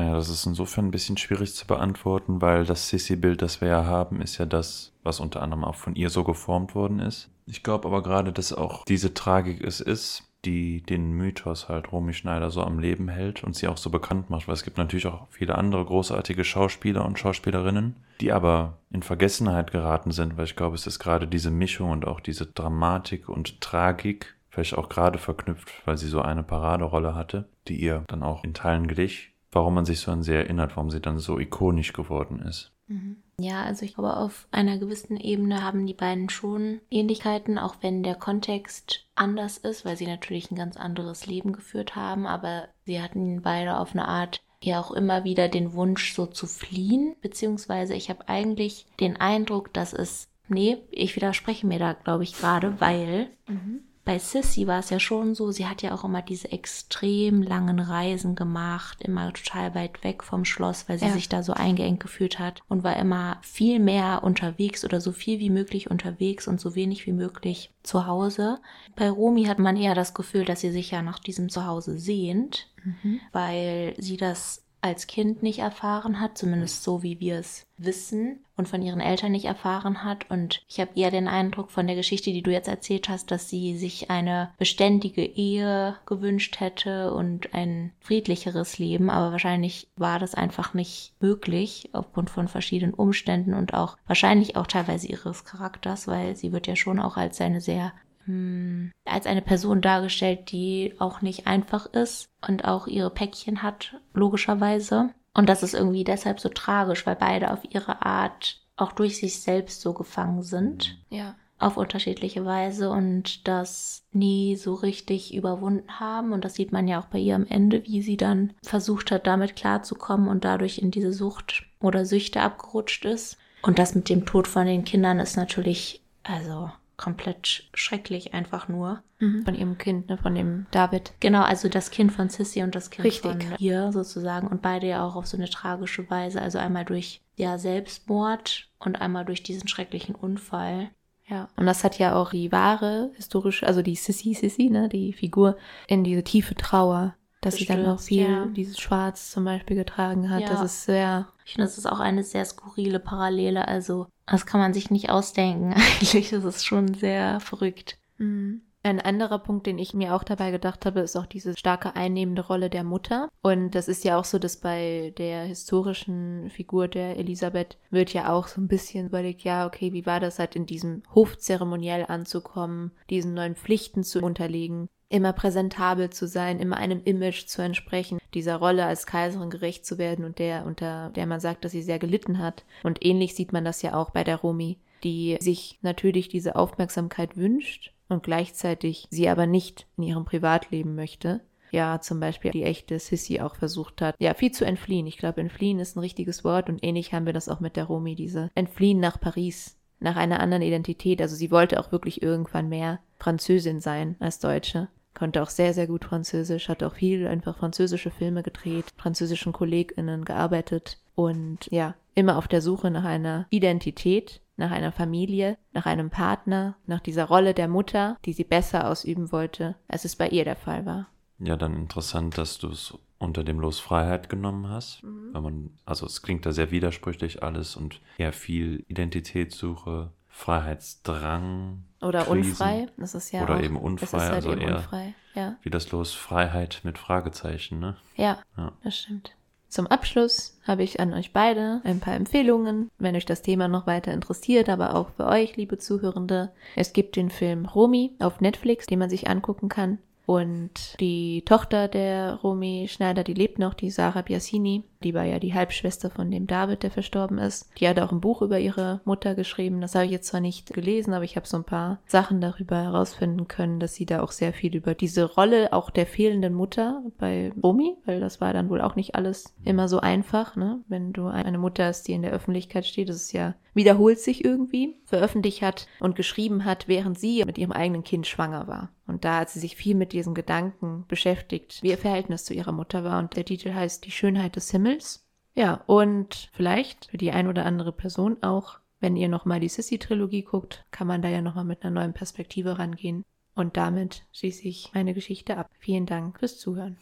Naja, das ist insofern ein bisschen schwierig zu beantworten, weil das Sissy-Bild, das wir ja haben, ist ja das, was unter anderem auch von ihr so geformt worden ist. Ich glaube aber gerade, dass auch diese Tragik es ist, die den Mythos halt Romy Schneider so am Leben hält und sie auch so bekannt macht, weil es gibt natürlich auch viele andere großartige Schauspieler und Schauspielerinnen, die aber in Vergessenheit geraten sind, weil ich glaube, es ist gerade diese Mischung und auch diese Dramatik und Tragik, vielleicht auch gerade verknüpft, weil sie so eine Paraderolle hatte, die ihr dann auch in Teilen glich, warum man sich so an sie erinnert, warum sie dann so ikonisch geworden ist. Mhm. Ja, also ich glaube, auf einer gewissen Ebene haben die beiden schon Ähnlichkeiten, auch wenn der Kontext anders ist, weil sie natürlich ein ganz anderes Leben geführt haben, aber sie hatten beide auf eine Art ja auch immer wieder den Wunsch, so zu fliehen, beziehungsweise ich habe eigentlich den Eindruck, dass es, nee, ich widerspreche mir da, glaube ich, gerade, weil mhm bei Sissy war es ja schon so, sie hat ja auch immer diese extrem langen Reisen gemacht, immer total weit weg vom Schloss, weil sie ja. sich da so eingeengt gefühlt hat und war immer viel mehr unterwegs oder so viel wie möglich unterwegs und so wenig wie möglich zu Hause. Bei Romy hat man eher das Gefühl, dass sie sich ja nach diesem Zuhause sehnt, mhm. weil sie das als Kind nicht erfahren hat, zumindest so wie wir es wissen und von ihren Eltern nicht erfahren hat. Und ich habe eher den Eindruck von der Geschichte, die du jetzt erzählt hast, dass sie sich eine beständige Ehe gewünscht hätte und ein friedlicheres Leben. Aber wahrscheinlich war das einfach nicht möglich aufgrund von verschiedenen Umständen und auch wahrscheinlich auch teilweise ihres Charakters, weil sie wird ja schon auch als eine sehr hm, als eine Person dargestellt, die auch nicht einfach ist und auch ihre Päckchen hat, logischerweise. Und das ist irgendwie deshalb so tragisch, weil beide auf ihre Art auch durch sich selbst so gefangen sind. Ja. Auf unterschiedliche Weise und das nie so richtig überwunden haben. Und das sieht man ja auch bei ihr am Ende, wie sie dann versucht hat, damit klarzukommen und dadurch in diese Sucht oder Süchte abgerutscht ist. Und das mit dem Tod von den Kindern ist natürlich, also komplett schrecklich einfach nur. Mhm. Von ihrem Kind, ne, von dem David. Genau, also das Kind von Sissy und das Kind Richtig. von ihr sozusagen und beide ja auch auf so eine tragische Weise, also einmal durch ja Selbstmord und einmal durch diesen schrecklichen Unfall. Ja, und das hat ja auch die wahre historische, also die Sissy Sissy, ne, die Figur in diese tiefe Trauer dass sie dann noch viel ja. dieses Schwarz zum Beispiel getragen hat. Ja. Das ist sehr. Ich finde, das ist auch eine sehr skurrile Parallele. Also, das kann man sich nicht ausdenken. Eigentlich ist es schon sehr verrückt. Mhm. Ein anderer Punkt, den ich mir auch dabei gedacht habe, ist auch diese starke einnehmende Rolle der Mutter. Und das ist ja auch so, dass bei der historischen Figur der Elisabeth wird ja auch so ein bisschen überlegt, ja, okay, wie war das halt in diesem Hofzeremoniell anzukommen, diesen neuen Pflichten zu unterliegen immer präsentabel zu sein, immer einem Image zu entsprechen, dieser Rolle als Kaiserin gerecht zu werden und der, unter der man sagt, dass sie sehr gelitten hat. Und ähnlich sieht man das ja auch bei der Romi, die sich natürlich diese Aufmerksamkeit wünscht und gleichzeitig sie aber nicht in ihrem Privatleben möchte. Ja, zum Beispiel die echte Sissy auch versucht hat, ja, viel zu entfliehen. Ich glaube, entfliehen ist ein richtiges Wort und ähnlich haben wir das auch mit der Romi, diese Entfliehen nach Paris, nach einer anderen Identität. Also sie wollte auch wirklich irgendwann mehr Französin sein als Deutsche konnte auch sehr, sehr gut Französisch, hat auch viel einfach französische Filme gedreht, französischen KollegInnen gearbeitet und ja, immer auf der Suche nach einer Identität, nach einer Familie, nach einem Partner, nach dieser Rolle der Mutter, die sie besser ausüben wollte, als es bei ihr der Fall war. Ja, dann interessant, dass du es unter dem Los Freiheit genommen hast. Mhm. Weil man, also es klingt da sehr widersprüchlich alles und ja viel Identitätssuche, Freiheitsdrang. Oder Krisen, unfrei, das ist ja Oder auch, eben unfrei, halt also eben eher unfrei, ja. wie das Los Freiheit mit Fragezeichen, ne? Ja, ja, das stimmt. Zum Abschluss habe ich an euch beide ein paar Empfehlungen, wenn euch das Thema noch weiter interessiert, aber auch für euch, liebe Zuhörende. Es gibt den Film Romy auf Netflix, den man sich angucken kann. Und die Tochter der Romy Schneider, die lebt noch, die Sarah Biasini, die war ja die Halbschwester von dem David, der verstorben ist. Die hat auch ein Buch über ihre Mutter geschrieben. Das habe ich jetzt zwar nicht gelesen, aber ich habe so ein paar Sachen darüber herausfinden können, dass sie da auch sehr viel über diese Rolle auch der fehlenden Mutter bei Romy, weil das war dann wohl auch nicht alles immer so einfach, ne? Wenn du eine Mutter hast, die in der Öffentlichkeit steht, das ist ja wiederholt sich irgendwie, veröffentlicht hat und geschrieben hat, während sie mit ihrem eigenen Kind schwanger war. Und da hat sie sich viel mit diesem Gedanken beschäftigt, wie ihr Verhältnis zu ihrer Mutter war. Und der Titel heißt Die Schönheit des Himmels Himmels. Ja, und vielleicht für die ein oder andere Person auch, wenn ihr nochmal die Sissy-Trilogie guckt, kann man da ja nochmal mit einer neuen Perspektive rangehen. Und damit schließe ich meine Geschichte ab. Vielen Dank fürs Zuhören.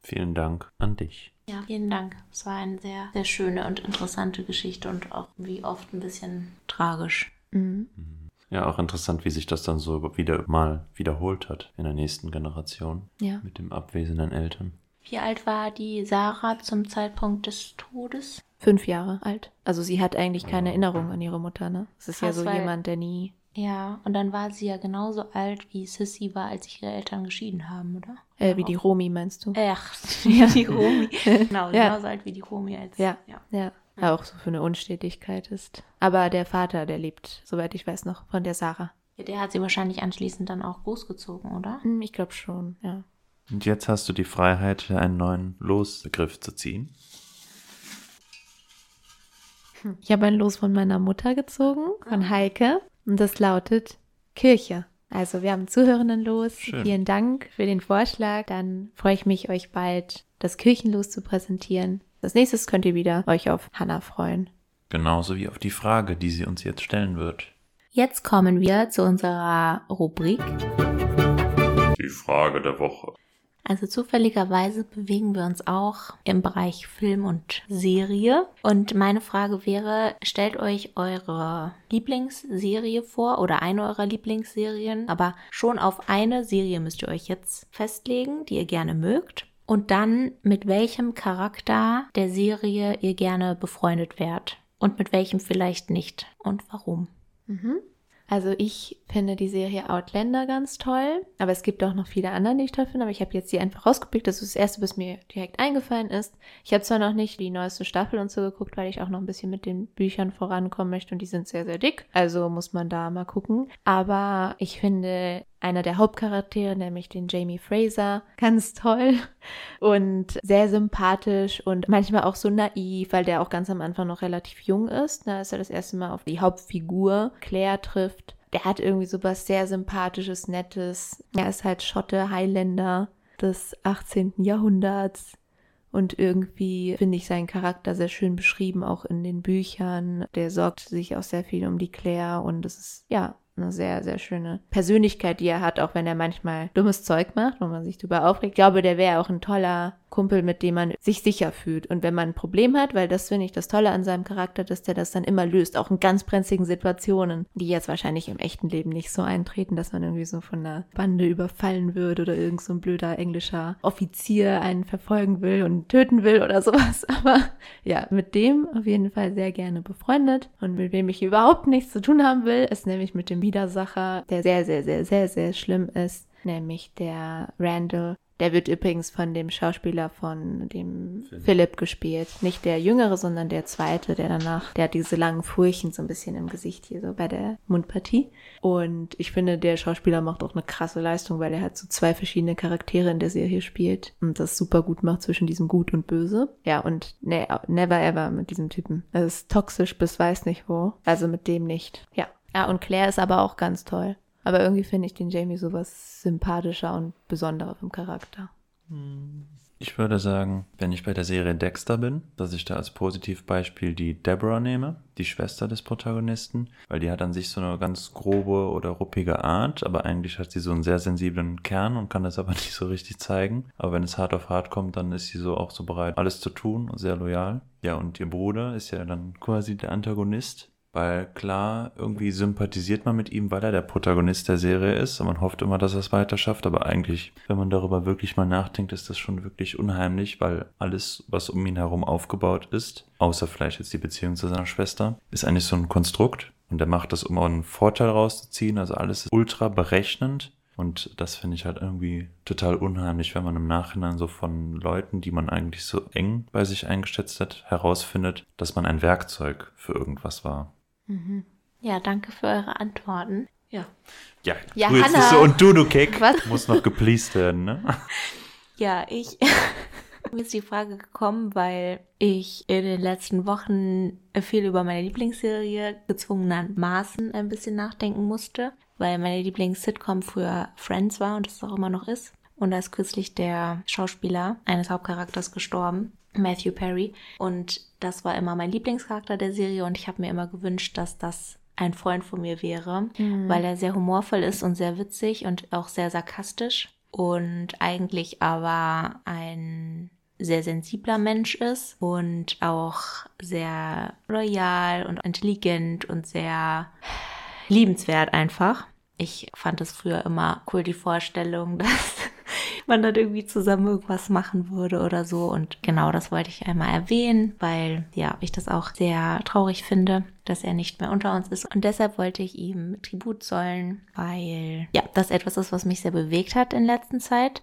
Vielen Dank an dich. Ja, vielen Dank. Es war eine sehr, sehr schöne und interessante Geschichte und auch wie oft ein bisschen tragisch. Mhm. Ja, auch interessant, wie sich das dann so wieder mal wiederholt hat in der nächsten Generation Ja. mit dem abwesenden Eltern. Wie alt war die Sarah zum Zeitpunkt des Todes? Fünf Jahre alt. Also sie hat eigentlich keine Erinnerung an ihre Mutter, ne? Es ist ja Krass, so weil- jemand, der nie. Ja, und dann war sie ja genauso alt, wie Sissy war, als sich ihre Eltern geschieden haben, oder? Äh, wie die Romi, meinst du? Ach, ja, die Romi. Genau, Ja. genauso alt wie die Romi als. Ja. ja. Ja. Auch so für eine Unstetigkeit ist. Aber der Vater, der lebt, soweit ich weiß, noch von der Sarah. Ja, Der hat sie wahrscheinlich anschließend dann auch großgezogen, oder? Hm, Ich glaube schon, ja. Und jetzt hast du die Freiheit, einen neuen Losbegriff zu ziehen. Ich habe ein Los von meiner Mutter gezogen, von Heike. Und das lautet Kirche. Also wir haben Zuhörenden los. Schön. Vielen Dank für den Vorschlag. Dann freue ich mich, euch bald das Kirchenlos zu präsentieren. Als nächstes könnt ihr wieder euch auf Hannah freuen. Genauso wie auf die Frage, die sie uns jetzt stellen wird. Jetzt kommen wir zu unserer Rubrik. Die Frage der Woche. Also zufälligerweise bewegen wir uns auch im Bereich Film und Serie. Und meine Frage wäre, stellt euch eure Lieblingsserie vor oder eine eurer Lieblingsserien, aber schon auf eine Serie müsst ihr euch jetzt festlegen, die ihr gerne mögt. Und dann mit welchem Charakter der Serie ihr gerne befreundet wärt. Und mit welchem vielleicht nicht. Und warum? Also ich finde die Serie Outlander ganz toll, aber es gibt auch noch viele andere, die ich toll finde, aber ich habe jetzt die einfach rausgepickt. Das ist das erste, was mir direkt eingefallen ist. Ich habe zwar noch nicht die neueste Staffel und so geguckt, weil ich auch noch ein bisschen mit den Büchern vorankommen möchte und die sind sehr, sehr dick. Also muss man da mal gucken. Aber ich finde einer der Hauptcharaktere, nämlich den Jamie Fraser, ganz toll und sehr sympathisch und manchmal auch so naiv, weil der auch ganz am Anfang noch relativ jung ist. Da ist er das erste Mal auf die Hauptfigur Claire trifft. Der hat irgendwie so was sehr sympathisches, nettes. Er ist halt Schotte, Highlander des 18. Jahrhunderts. Und irgendwie finde ich seinen Charakter sehr schön beschrieben, auch in den Büchern. Der sorgt sich auch sehr viel um die Claire und es ist, ja, eine sehr, sehr schöne Persönlichkeit, die er hat, auch wenn er manchmal dummes Zeug macht, wo man sich drüber aufregt. Ich glaube, der wäre auch ein toller Kumpel, mit dem man sich sicher fühlt. Und wenn man ein Problem hat, weil das finde ich das Tolle an seinem Charakter, dass der das dann immer löst, auch in ganz brenzligen Situationen, die jetzt wahrscheinlich im echten Leben nicht so eintreten, dass man irgendwie so von einer Bande überfallen wird oder irgend so ein blöder englischer Offizier einen verfolgen will und töten will oder sowas. Aber ja, mit dem auf jeden Fall sehr gerne befreundet. Und mit wem ich überhaupt nichts zu tun haben will, ist nämlich mit dem Widersacher, der sehr, sehr, sehr, sehr, sehr schlimm ist, nämlich der Randall. Der wird übrigens von dem Schauspieler von dem Philipp. Philipp, gespielt. Nicht der Jüngere, sondern der Zweite, der danach, der hat diese langen Furchen so ein bisschen im Gesicht hier, so bei der Mundpartie. Und ich finde, der Schauspieler macht auch eine krasse Leistung, weil er halt so zwei verschiedene Charaktere in der Serie spielt und das super gut macht zwischen diesem Gut und Böse. Ja, und ne, never ever mit diesem Typen. Das ist toxisch bis weiß nicht wo. Also mit dem nicht. Ja. Ja, und Claire ist aber auch ganz toll. Aber irgendwie finde ich den Jamie sowas sympathischer und besonderer vom Charakter. Ich würde sagen, wenn ich bei der Serie Dexter bin, dass ich da als Positivbeispiel die Deborah nehme, die Schwester des Protagonisten, weil die hat an sich so eine ganz grobe oder ruppige Art, aber eigentlich hat sie so einen sehr sensiblen Kern und kann das aber nicht so richtig zeigen. Aber wenn es hart auf hart kommt, dann ist sie so auch so bereit, alles zu tun und sehr loyal. Ja, und ihr Bruder ist ja dann quasi der Antagonist. Weil klar, irgendwie sympathisiert man mit ihm, weil er der Protagonist der Serie ist. Und man hofft immer, dass er es weiter schafft. Aber eigentlich, wenn man darüber wirklich mal nachdenkt, ist das schon wirklich unheimlich, weil alles, was um ihn herum aufgebaut ist, außer vielleicht jetzt die Beziehung zu seiner Schwester, ist eigentlich so ein Konstrukt. Und er macht das, um auch einen Vorteil rauszuziehen. Also alles ist ultra berechnend. Und das finde ich halt irgendwie total unheimlich, wenn man im Nachhinein so von Leuten, die man eigentlich so eng bei sich eingeschätzt hat, herausfindet, dass man ein Werkzeug für irgendwas war. Ja, danke für eure Antworten. Ja. Ja, Ja, du jetzt Hannah. und du, du Keck, Was? muss noch gepleased werden, ne? Ja, ich. Mir ist die Frage gekommen, weil ich in den letzten Wochen viel über meine Lieblingsserie gezwungenermaßen ein bisschen nachdenken musste, weil meine Lieblings-Sitcom früher Friends war und es auch immer noch ist. Und da ist kürzlich der Schauspieler eines Hauptcharakters gestorben, Matthew Perry. Und das war immer mein Lieblingscharakter der Serie und ich habe mir immer gewünscht, dass das ein Freund von mir wäre, weil er sehr humorvoll ist und sehr witzig und auch sehr sarkastisch. und eigentlich aber ein sehr sensibler Mensch ist und auch sehr loyal und intelligent und sehr liebenswert einfach. Ich fand es früher immer cool, die Vorstellung, dass man dann irgendwie zusammen irgendwas machen würde oder so. Und genau das wollte ich einmal erwähnen, weil ja, ich das auch sehr traurig finde, dass er nicht mehr unter uns ist. Und deshalb wollte ich ihm Tribut zollen, weil ja, das etwas ist, was mich sehr bewegt hat in letzter Zeit.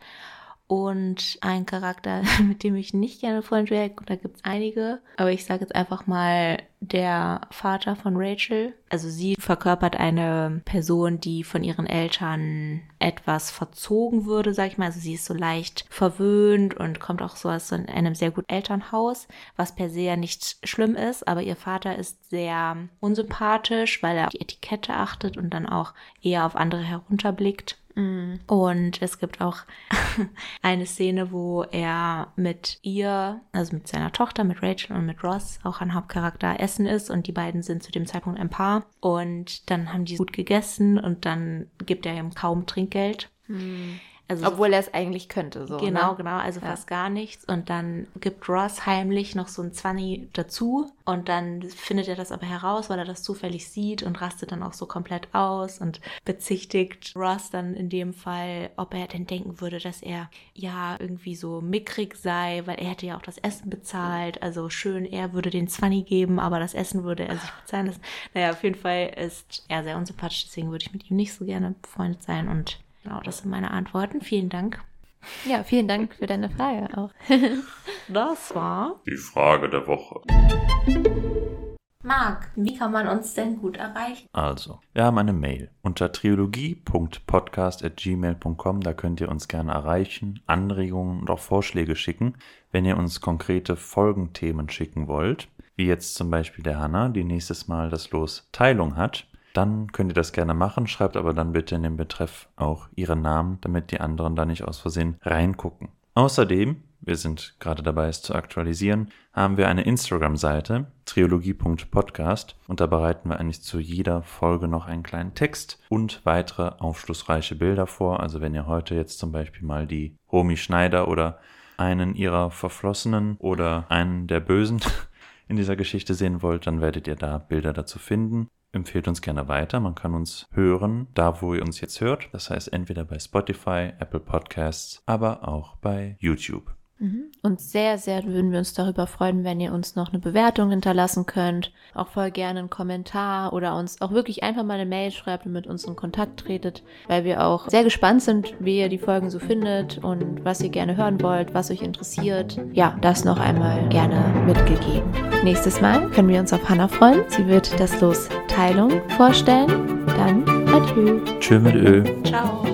Und ein Charakter, mit dem ich nicht gerne Freund wäre, da gibt es einige, aber ich sage jetzt einfach mal der Vater von Rachel. Also sie verkörpert eine Person, die von ihren Eltern etwas verzogen würde, sag ich mal. Also sie ist so leicht verwöhnt und kommt auch so aus einem sehr guten Elternhaus, was per se ja nicht schlimm ist, aber ihr Vater ist sehr unsympathisch, weil er auf die Etikette achtet und dann auch eher auf andere herunterblickt. Mhm. Und es gibt auch eine Szene, wo er mit ihr, also mit seiner Tochter, mit Rachel und mit Ross, auch ein Hauptcharakter, essen ist und die beiden sind zu dem Zeitpunkt ein Paar. Und dann haben die gut gegessen und dann gibt er ihm kaum Trinkgeld. Mhm. Also Obwohl er es eigentlich könnte, so. Genau, ne? genau, also ja. fast gar nichts. Und dann gibt Ross heimlich noch so ein Zwanni dazu. Und dann findet er das aber heraus, weil er das zufällig sieht und rastet dann auch so komplett aus und bezichtigt Ross dann in dem Fall, ob er denn denken würde, dass er ja irgendwie so mickrig sei, weil er hätte ja auch das Essen bezahlt. Also schön, er würde den Zwanni geben, aber das Essen würde er sich bezahlen lassen. Naja, auf jeden Fall ist er sehr unsympathisch, deswegen würde ich mit ihm nicht so gerne befreundet sein und Genau, das sind meine Antworten. Vielen Dank. Ja, vielen Dank für deine Frage auch. das war die Frage der Woche. Marc, wie kann man uns denn gut erreichen? Also, wir haben eine Mail unter triologie.podcast.gmail.com. Da könnt ihr uns gerne erreichen, Anregungen und auch Vorschläge schicken, wenn ihr uns konkrete Folgenthemen schicken wollt. Wie jetzt zum Beispiel der Hanna, die nächstes Mal das Los Teilung hat dann könnt ihr das gerne machen, schreibt aber dann bitte in den Betreff auch Ihren Namen, damit die anderen da nicht aus Versehen reingucken. Außerdem, wir sind gerade dabei, es zu aktualisieren, haben wir eine Instagram-Seite, triologie.podcast, und da bereiten wir eigentlich zu jeder Folge noch einen kleinen Text und weitere aufschlussreiche Bilder vor. Also wenn ihr heute jetzt zum Beispiel mal die Romy Schneider oder einen ihrer Verflossenen oder einen der Bösen in dieser Geschichte sehen wollt, dann werdet ihr da Bilder dazu finden empfehlt uns gerne weiter. Man kann uns hören, da wo ihr uns jetzt hört. Das heißt entweder bei Spotify, Apple Podcasts, aber auch bei YouTube. Mhm. Und sehr, sehr würden wir uns darüber freuen, wenn ihr uns noch eine Bewertung hinterlassen könnt. Auch voll gerne einen Kommentar oder uns auch wirklich einfach mal eine Mail schreibt und mit uns in Kontakt tretet, weil wir auch sehr gespannt sind, wie ihr die Folgen so findet und was ihr gerne hören wollt, was euch interessiert. Ja, das noch einmal gerne mitgegeben. Nächstes Mal können wir uns auf Hannah freuen. Sie wird das Los Teilung vorstellen. Dann adieu. Tschö mit Ö. Ciao.